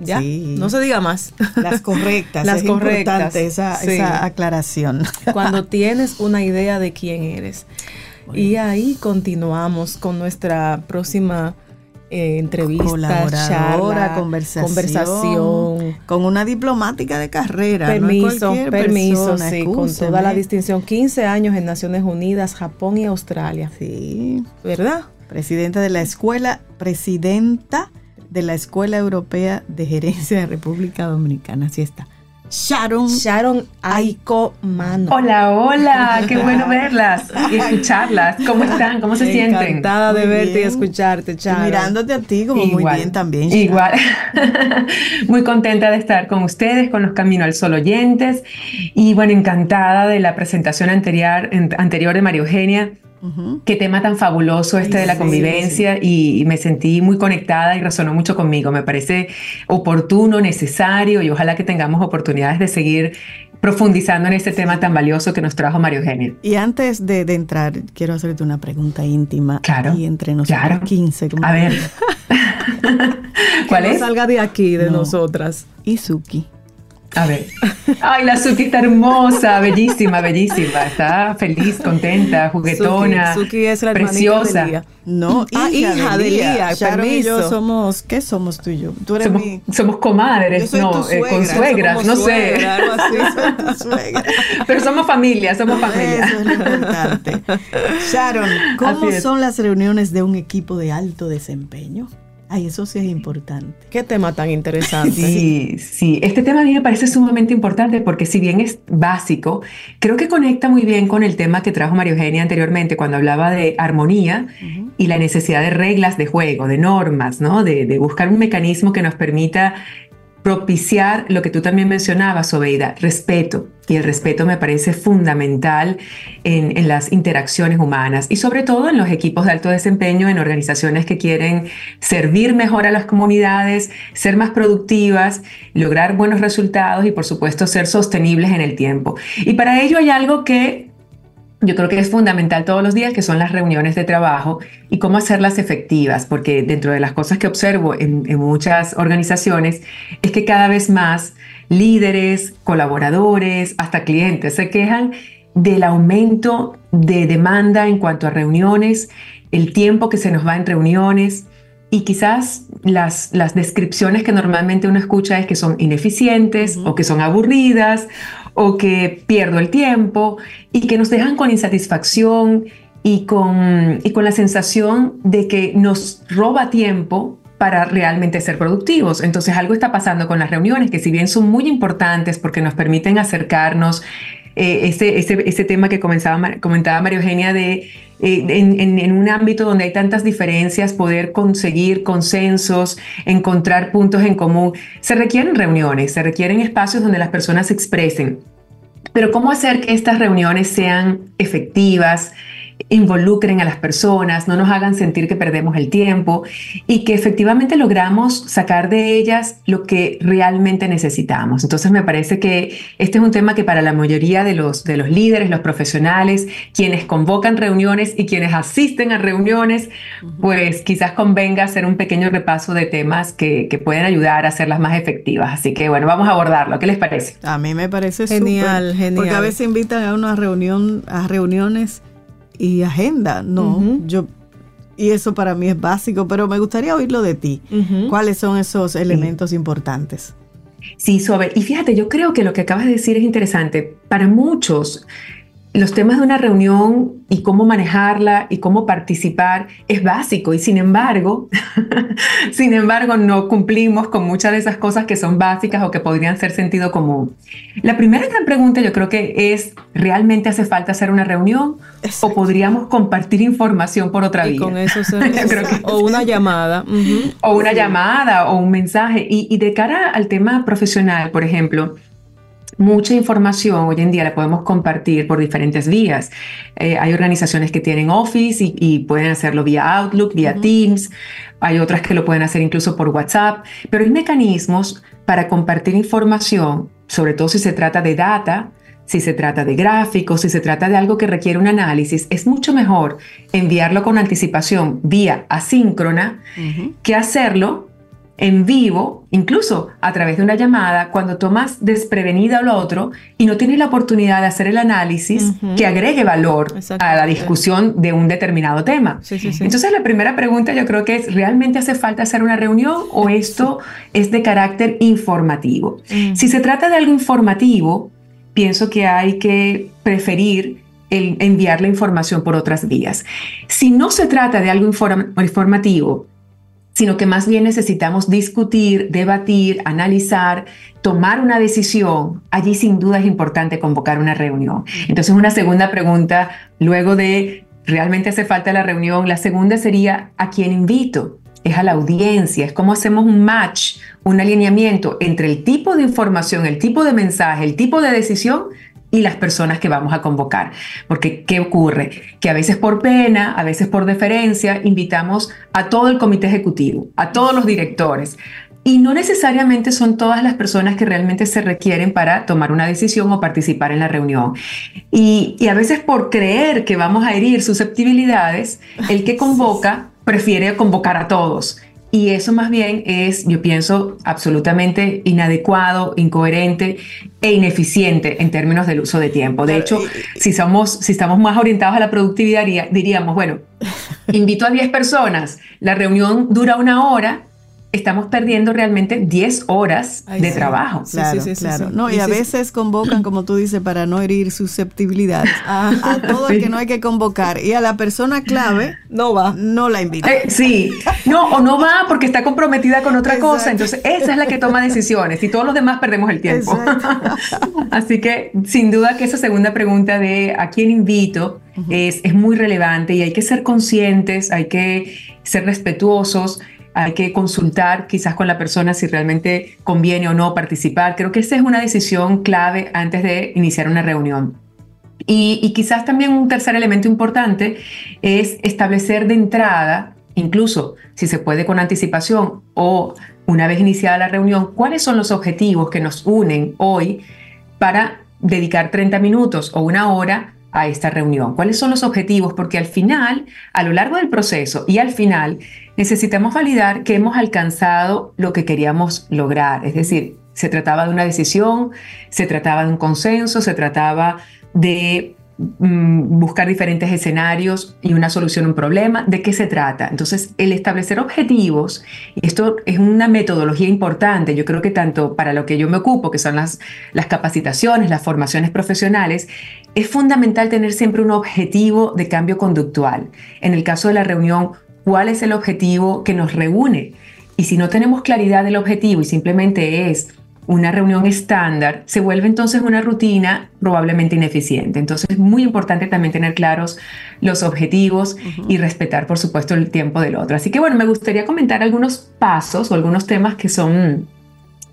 ¿Ya? No se diga más. Las correctas. [laughs] Las correctas. esa, esa, aclaración. [laughs] Cuando tienes una idea de quién eres. Y ahí continuamos con nuestra próxima eh, entrevista, charla, conversación, conversación, con una diplomática de carrera. Permiso, permiso, sí, con toda la distinción. 15 años en Naciones Unidas, Japón y Australia. Sí. ¿Verdad? Presidenta de la escuela, presidenta de la Escuela Europea de Gerencia de República Dominicana. Así está. Sharon, Sharon Aiko Mano. Hola, hola, qué bueno verlas y escucharlas. ¿Cómo están? ¿Cómo se sienten? Encantada de verte y escucharte, Sharon. mirándote a ti como muy bien también. Igual. [laughs] muy contenta de estar con ustedes, con los Camino al Sol oyentes y bueno, encantada de la presentación anterior, anterior de María Eugenia Qué tema tan fabuloso este de la convivencia Y, me sentí muy conectada y resonó mucho conmigo. Me parece oportuno, necesario y ojalá que tengamos oportunidades de seguir profundizando en este tema tan valioso que nos trajo Mario Eugenio. Y antes de, entrar, quiero hacerte una pregunta íntima. Claro. Y entre nosotros claro. 15. A ver. [laughs] ¿Cuál es? salga de aquí, de nosotras. Izuki. A ver. [laughs] Ay, la Suki está hermosa, bellísima, bellísima. Está feliz, contenta, juguetona. Suki, es la preciosa. De Lía. No, ah, hija, de Lía. Y yo somos, ¿qué somos tú y yo? Tú eres somos, mi... somos comadres, no, eh, con suegras, no sé. [laughs] Pero somos familia, somos familia. Eso es lo importante. [laughs] Sharon, ¿cómo son las reuniones de un equipo de alto desempeño? Ay, eso sí es importante. Qué tema tan interesante. Sí, sí. Este tema a mí me parece sumamente importante porque si bien es básico, creo que conecta muy bien con el tema que trajo María Eugenia anteriormente cuando hablaba de armonía y la necesidad de reglas de juego, de normas, ¿no? De, de buscar un mecanismo que nos permita propiciar lo que tú también mencionabas, Obeida, respeto. Y el respeto me parece fundamental en, las interacciones humanas y sobre todo en los equipos de alto desempeño, en organizaciones que quieren servir mejor a las comunidades, ser más productivas, lograr buenos resultados y por supuesto ser sostenibles en el tiempo. Y para ello hay algo que yo creo que es fundamental todos los días, que son las reuniones de trabajo y cómo hacerlas efectivas, porque dentro de las cosas que observo en, muchas organizaciones es que cada vez más líderes, colaboradores, hasta clientes se quejan del aumento de demanda en cuanto a reuniones, el tiempo que se nos va en reuniones y quizás las, las descripciones que normalmente uno escucha es que son ineficientes o que son aburridas o que pierdo el tiempo y que nos dejan con insatisfacción y con, y con la sensación de que nos roba tiempo para realmente ser productivos. Entonces algo está pasando con las reuniones que si bien son muy importantes porque nos permiten acercarnos, eh, ese, ese, tema que comenzaba, comentaba María Eugenia de eh, en, en, un ámbito donde hay tantas diferencias, poder conseguir consensos, encontrar puntos en común, se requieren reuniones, se requieren espacios donde las personas se expresen. Pero ¿cómo hacer que estas reuniones sean efectivas? Involucren a las personas, no nos hagan sentir que perdemos el tiempo y que efectivamente logramos sacar de ellas lo que realmente necesitamos. Entonces me parece que este es un tema que para la mayoría de los, de los líderes, los profesionales, quienes convocan reuniones y quienes asisten a reuniones, pues quizás convenga hacer un pequeño repaso de temas que, que pueden ayudar a hacerlas más efectivas. Así que bueno, vamos a abordarlo. ¿Qué les parece? A mí me parece genial, genial. Porque a veces invitan a una reunión, a reuniones y agenda, no, yo y eso para mí es básico, pero me gustaría oírlo de ti. ¿Cuáles son esos elementos importantes? Sí, suave. Y fíjate, yo creo que lo que acabas de decir es interesante. Para muchos, los temas de una reunión y cómo manejarla y cómo participar es básico y sin embargo, [laughs] sin embargo no cumplimos con muchas de esas cosas que son básicas o que podrían ser sentido común. La primera gran pregunta yo creo que es, ¿realmente hace falta hacer una reunión o podríamos compartir información por otra vía? Con eso [laughs] [laughs] o una llamada. O una llamada o un mensaje. Y, y de cara al tema profesional, por ejemplo, mucha información hoy en día la podemos compartir por diferentes vías. Eh, hay organizaciones que tienen Office y, pueden hacerlo vía Outlook, vía Teams. Hay otras que lo pueden hacer incluso por WhatsApp. Pero hay mecanismos para compartir información, sobre todo si se trata de data, si se trata de gráficos, si se trata de algo que requiere un análisis, es mucho mejor enviarlo con anticipación vía asíncrona que hacerlo en vivo, incluso a través de una llamada, cuando tomas desprevenida lo otro y no tienes la oportunidad de hacer el análisis que agregue valor a la discusión de un determinado tema. Entonces la primera pregunta yo creo que es, ¿realmente hace falta hacer una reunión o esto es de carácter informativo? Mm. Si se trata de algo informativo, pienso que hay que preferir el enviar la información por otras vías. Si no se trata de algo informativo, sino que más bien necesitamos discutir, debatir, analizar, tomar una decisión. Allí sin duda es importante convocar una reunión. Entonces una segunda pregunta, luego de, ¿realmente hace falta la reunión? La segunda sería, ¿a quién invito? Es a la audiencia, es cómo hacemos un match, un alineamiento entre el tipo de información, el tipo de mensaje, el tipo de decisión y las personas que vamos a convocar. Porque, ¿qué ocurre? Que a veces por pena, a veces por deferencia, invitamos a todo el comité ejecutivo, a todos los directores. Y no necesariamente son todas las personas que realmente se requieren para tomar una decisión o participar en la reunión. Y, a veces por creer que vamos a herir susceptibilidades, el que convoca prefiere convocar a todos y eso más bien es, yo pienso, absolutamente inadecuado, incoherente e ineficiente en términos del uso de tiempo. De hecho, si, somos, si estamos más orientados a la productividad, diríamos, bueno, [laughs] invito a 10 personas, la reunión dura una hora, estamos perdiendo realmente 10 horas de trabajo. Claro, sí, sí, claro. No, y a veces convocan, como tú dices, para no herir susceptibilidades. [laughs] Ah. a todo el que no hay que convocar. Y a la persona clave no va, no la invita. Eh, sí, no, o no va porque está comprometida con otra cosa. Entonces, esa es la que toma decisiones y todos los demás perdemos el tiempo. [laughs] Así que, sin duda que esa segunda pregunta de a quién invito es, es muy relevante y hay que ser conscientes, hay que ser respetuosos hay que consultar quizás con la persona si realmente conviene o no participar. Creo que esa es una decisión clave antes de iniciar una reunión. Y, quizás también un tercer elemento importante es establecer de entrada, incluso si se puede con anticipación o una vez iniciada la reunión, cuáles son los objetivos que nos unen hoy para dedicar 30 minutos o una hora a esta reunión. ¿Cuáles son los objetivos? Porque al final, a lo largo del proceso y al final, necesitamos validar que hemos alcanzado lo que queríamos lograr. Es decir, se trataba de una decisión, se trataba de un consenso, se trataba de mm, buscar diferentes escenarios y una solución a un problema. ¿De qué se trata? Entonces, el establecer objetivos, y esto es una metodología importante, yo creo que tanto para lo que yo me ocupo, que son las, las capacitaciones, las formaciones profesionales, es fundamental tener siempre un objetivo de cambio conductual. En el caso de la reunión, cuál es el objetivo que nos reúne Y si no tenemos claridad del objetivo y simplemente es una reunión estándar, se vuelve entonces una rutina probablemente ineficiente. Entonces es muy importante también tener claros los objetivos y respetar, por supuesto, el tiempo del otro. Así que bueno, me gustaría comentar algunos pasos o algunos temas que son,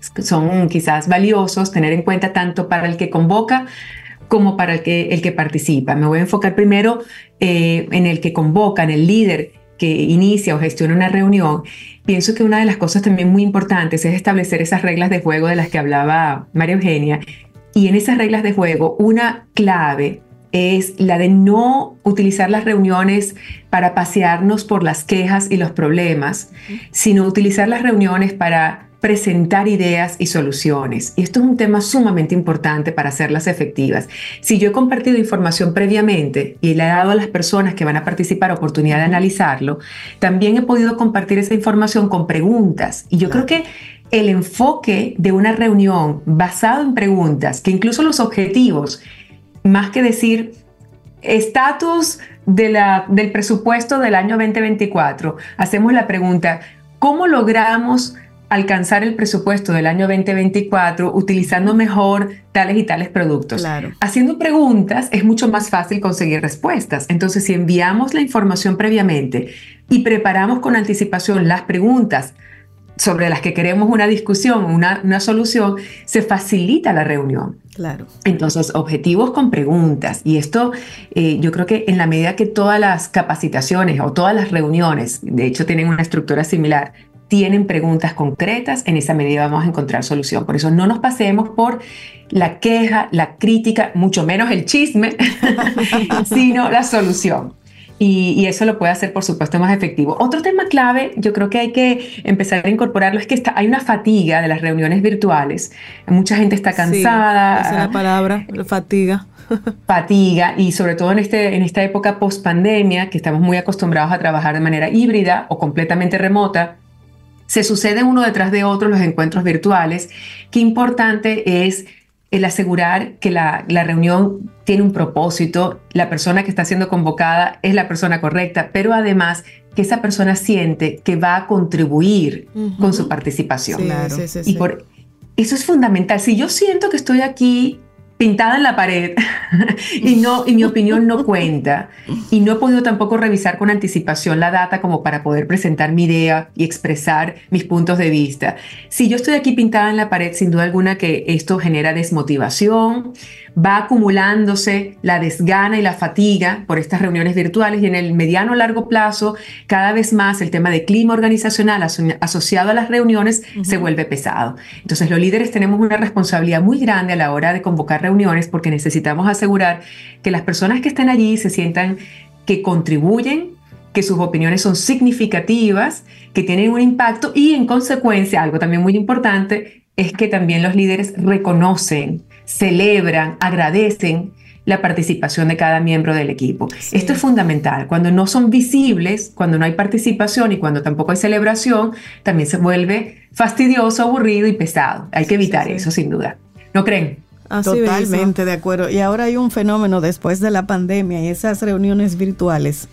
son quizás valiosos tener en cuenta tanto para el que convoca como para el que, el que participa. Me voy a enfocar primero eh, en el que convoca, en el líder que inicia o gestiona una reunión, pienso que una de las cosas también muy importantes es establecer esas reglas de juego de las que hablaba María Eugenia. Y en esas reglas de juego, una clave es la de no utilizar las reuniones para pasearnos por las quejas y los problemas, sino utilizar las reuniones para presentar ideas y soluciones. Y esto es un tema sumamente importante para hacerlas efectivas. Si yo he compartido información previamente y le he dado a las personas que van a participar oportunidad de analizarlo, también he podido compartir esa información con preguntas. Y yo creo que el enfoque de una reunión basado en preguntas, que incluso los objetivos, más que decir estatus de del presupuesto del año 2024, hacemos la pregunta, ¿cómo logramos alcanzar el presupuesto del año 2024 utilizando mejor tales y tales productos. Haciendo preguntas es mucho más fácil conseguir respuestas. Entonces, si enviamos la información previamente y preparamos con anticipación las preguntas sobre las que queremos una discusión, una, una solución, se facilita la reunión. Claro. Entonces, objetivos con preguntas. Y esto, eh, yo creo que en la medida que todas las capacitaciones o todas las reuniones, de hecho, tienen una estructura similar, tienen preguntas concretas, en esa medida vamos a encontrar solución. Por eso no nos pasemos por la queja, la crítica, mucho menos el chisme, [laughs] sino la solución. Y, eso lo puede hacer, por supuesto, más efectivo. Otro tema clave, yo creo que hay que empezar a incorporarlo, es que está, hay una fatiga de las reuniones virtuales. Mucha gente está cansada. esa es la palabra, fatiga. [laughs] fatiga y sobre todo en, este, en esta época post pandemia, que estamos muy acostumbrados a trabajar de manera híbrida o completamente remota, se suceden uno detrás de otro los encuentros virtuales. Qué importante es el asegurar que la, reunión tiene un propósito, la persona que está siendo convocada es la persona correcta, pero además que esa persona siente que va a contribuir con su participación. y por eso es fundamental. Si yo siento que estoy aquí pintada en la pared [laughs] y no y mi opinión no cuenta y no he podido tampoco revisar con anticipación la data como para poder presentar mi idea y expresar mis puntos de vista. Si yo estoy aquí pintada en la pared, sin duda alguna que esto genera desmotivación, va acumulándose la desgana y la fatiga por estas reuniones virtuales y en el mediano o largo plazo cada vez más el tema de clima organizacional asociado a las reuniones se vuelve pesado. Entonces los líderes tenemos una responsabilidad muy grande a la hora de convocar reuniones porque necesitamos asegurar que las personas que están allí se sientan que contribuyen que sus opiniones son significativas, que tienen un impacto y en consecuencia, algo también muy importante, es que también los líderes reconocen celebran, agradecen la participación de cada miembro del equipo. Esto es fundamental. Cuando no son visibles, cuando no hay participación y cuando tampoco hay celebración, también se vuelve fastidioso, aburrido y pesado. Hay que evitar eso, sin duda. ¿No creen? Totalmente de acuerdo. Y ahora hay un fenómeno después de la pandemia y esas reuniones virtuales.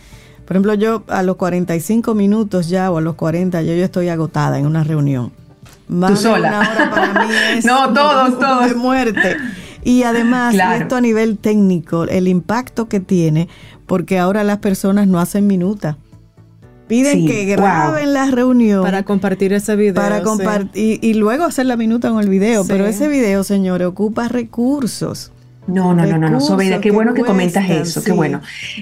Por ejemplo, yo a los 45 minutos ya o a los 40 yo, yo estoy agotada en una reunión. Tú sola. una hora para mí [laughs] es no, todos, todos. de muerte. Y además, esto a nivel técnico, el impacto que tiene, porque ahora las personas no hacen minuta. Piden que graben la reunión. Para compartir ese video. Para compartir y, luego hacer la minuta con el video. Pero ese video, señores, ocupa recursos. No, no, no, no, no, Sobeida, qué bueno que comentas eso, qué bueno.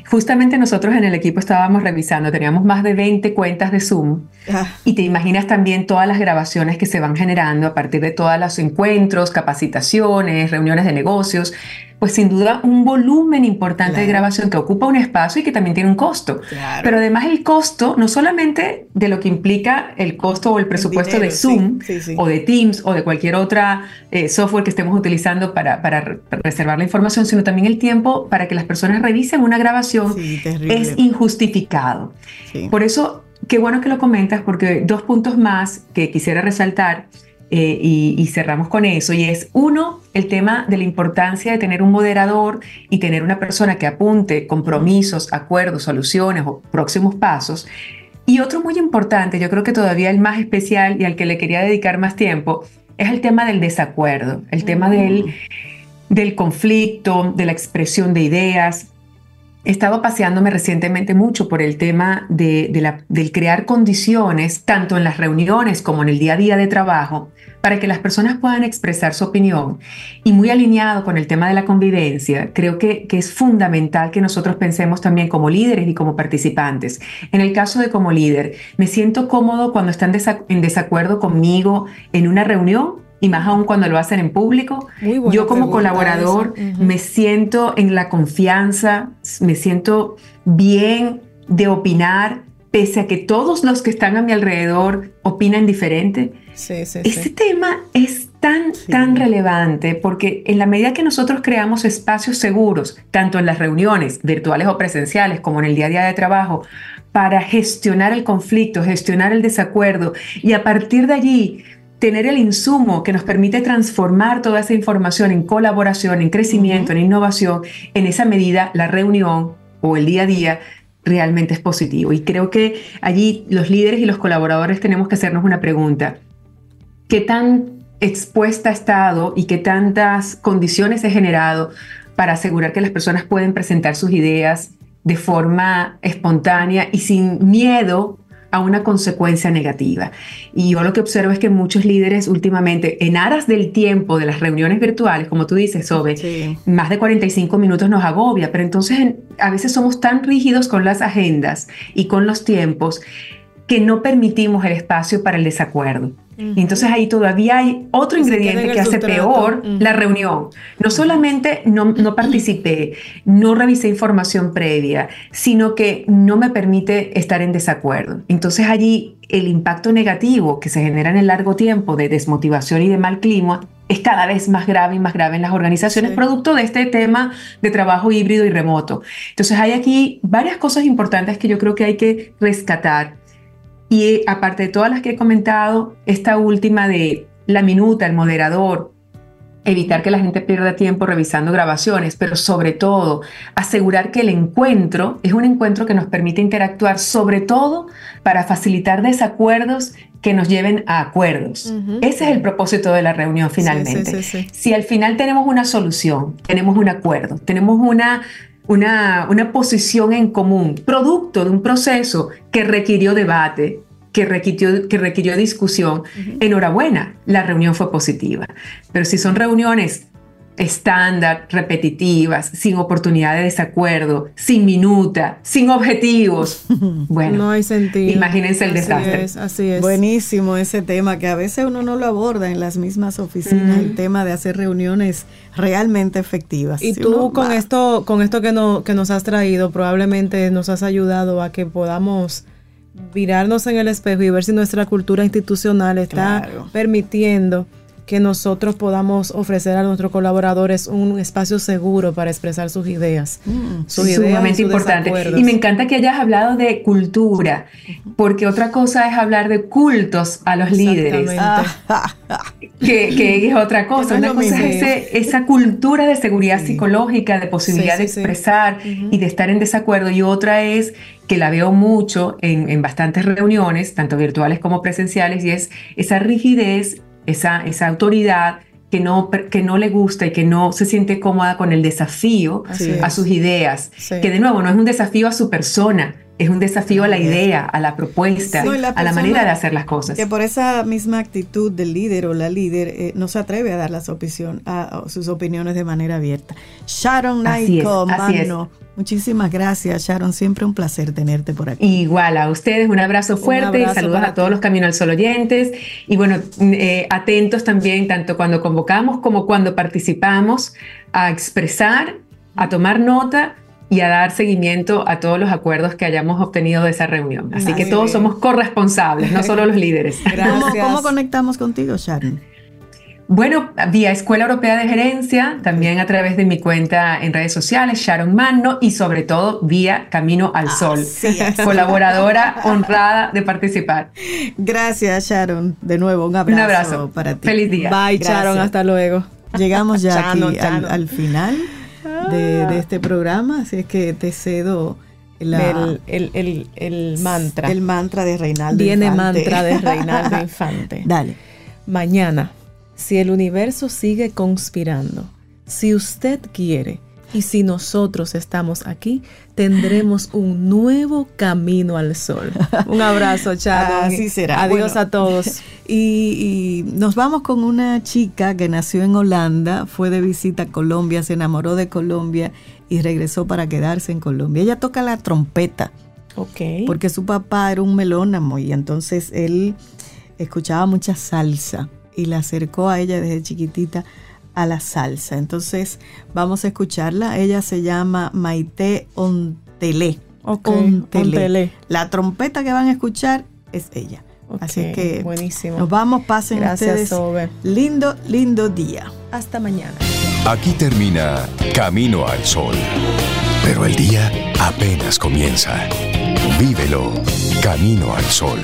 Justamente nosotros en el equipo estábamos revisando, teníamos más de 20 cuentas de Zoom ah. y te imaginas también todas las grabaciones que se van generando a partir de todos los encuentros, capacitaciones, reuniones de negocios pues sin duda un volumen importante de grabación que ocupa un espacio y que también tiene un costo. Pero además el costo, no solamente de lo que implica el costo o el presupuesto de Zoom o de Teams o de cualquier otra eh, software que estemos utilizando para, para, reservar la información, sino también el tiempo para que las personas revisen una grabación es injustificado. Por eso, qué bueno que lo comentas, porque dos puntos más que quisiera resaltar eh, y, cerramos con eso, y es uno, el tema de la importancia de tener un moderador y tener una persona que apunte compromisos, acuerdos, soluciones o próximos pasos, Y otro muy importante, yo creo que todavía el más especial y al que le quería dedicar más tiempo, es el tema del desacuerdo, el tema del, del conflicto, de la expresión de ideas. Estaba paseándome recientemente mucho por el tema de, del crear condiciones, tanto en las reuniones como en el día a día de trabajo, para que las personas puedan expresar su opinión. Y muy alineado con el tema de la convivencia, creo que, que es fundamental que nosotros pensemos también como líderes y como participantes. En el caso de como líder, me siento cómodo cuando están en desacuerdo conmigo en una reunión y más aún cuando lo hacen en público. Yo como colaborador me siento en la confianza, me siento bien de opinar, pese a que todos los que están a mi alrededor opinan diferente. Sí, sí, este tema es tan, tan relevante porque en la medida que nosotros creamos espacios seguros, tanto en las reuniones virtuales o presenciales como en el día a día de trabajo, para gestionar el conflicto, gestionar el desacuerdo y a partir de allí tener el insumo que nos permite transformar toda esa información en colaboración, en crecimiento, en innovación, en esa medida la reunión o el día a día realmente es positivo. Y creo que allí los líderes y los colaboradores tenemos que hacernos una pregunta. ¿Qué tan expuesta ha estado y qué tantas condiciones he generado para asegurar que las personas pueden presentar sus ideas de forma espontánea y sin miedo a una consecuencia negativa. Y yo lo que observo es que muchos líderes últimamente, en aras del tiempo de las reuniones virtuales, como tú dices, Sobe, más de 45 minutos nos agobia, pero entonces a veces somos tan rígidos con las agendas y con los tiempos que no permitimos el espacio para el desacuerdo. Y entonces ahí todavía hay otro ingrediente que hace peor la reunión. No solamente no, no participé, no revisé información previa, sino que no me permite estar en desacuerdo. Entonces allí el impacto negativo que se genera en el largo tiempo de desmotivación y de mal clima es cada vez más grave y más grave en las organizaciones, producto de este tema de trabajo híbrido y remoto. Entonces hay aquí varias cosas importantes que yo creo que hay que rescatar y aparte de todas las que he comentado, esta última de la minuta, el moderador, evitar que la gente pierda tiempo revisando grabaciones, pero sobre todo asegurar que el encuentro es un encuentro que nos permite interactuar, sobre todo para facilitar desacuerdos que nos lleven a acuerdos. Ese es el propósito de la reunión finalmente. si al final tenemos una solución, tenemos un acuerdo, tenemos una una, una posición en común, producto de un proceso que requirió debate, que requirió, que requirió discusión. Enhorabuena, la reunión fue positiva. Pero si son reuniones estándar, repetitivas, sin oportunidad de desacuerdo, sin minuta, sin objetivos. [laughs] Bueno, no hay sentido. Imagínense el desastre. así es. Buenísimo ese tema que a veces uno no lo aborda en las mismas oficinas, el tema de hacer reuniones realmente efectivas. Y tú con esto, con esto que, no, que nos has traído, probablemente nos has ayudado a que podamos virarnos en el espejo y ver si nuestra cultura institucional está permitiendo que nosotros podamos ofrecer a nuestros colaboradores un espacio seguro para expresar sus ideas. Mm, sus sumamente importante. Y me encanta que hayas hablado de cultura, porque otra cosa es hablar de cultos a los líderes, que, es otra cosa. Una cosa es esa cultura de seguridad psicológica, de posibilidad de expresar y de estar en desacuerdo, y otra es que la veo mucho en, en bastantes reuniones, tanto virtuales como presenciales, y es esa rigidez esa, esa autoridad que no, que no le gusta y que no se siente cómoda con el desafío a sus ideas, que de nuevo no es un desafío a su persona, es un desafío a la idea, a la propuesta, a la manera de hacer las cosas. Que por esa misma actitud del líder o la líder eh, no se atreve a dar las opinión, a, sus opiniones de manera abierta. Sharon Knight, muchísimas gracias Sharon, siempre un placer tenerte por aquí. Igual a ustedes, un abrazo fuerte y saludos a todos los Camino al Sol oyentes y bueno, eh, atentos también tanto cuando convocamos como cuando participamos a expresar, a tomar nota y a dar seguimiento a todos los acuerdos que hayamos obtenido de esa reunión. Así que todos somos corresponsables, no solo los líderes. [laughs] ¿Cómo, conectamos contigo, Sharon? Bueno, vía Escuela Europea de Gerencia, también a través de mi cuenta en redes sociales, Sharon Manno, y sobre todo vía Camino al Sol, colaboradora honrada de participar. Gracias, Sharon. De nuevo, un abrazo, un abrazo. para ti. Feliz día. Bye, Sharon. Hasta luego. Llegamos ya [laughs] aquí al final de, este programa, así es que te cedo el, mantra. El mantra de Reinaldo Viene mantra de [laughs] Reinaldo Infante. Dale. Mañana, si el universo sigue conspirando, si usted quiere y si nosotros estamos aquí, tendremos un nuevo camino al sol. Un abrazo, chao. [laughs] Así será. Adiós a todos. [laughs] Y, y, nos vamos con una chica que nació en Holanda, fue de visita a Colombia, se enamoró de Colombia y regresó para quedarse en Colombia. Ella toca la trompeta. Ok. Porque su papá era un melónamo y entonces él escuchaba mucha salsa y la acercó a ella desde chiquitita a la salsa. Entonces vamos a escucharla. Ella se llama Maite Ontelé. Ontelé. La trompeta que van a escuchar es ella. Así que buenísimo. nos vamos, pasen Gracias, ustedes. Lindo, lindo día. Hasta mañana. Aquí termina Camino al Sol. Pero el día apenas comienza. Vívelo Camino al Sol.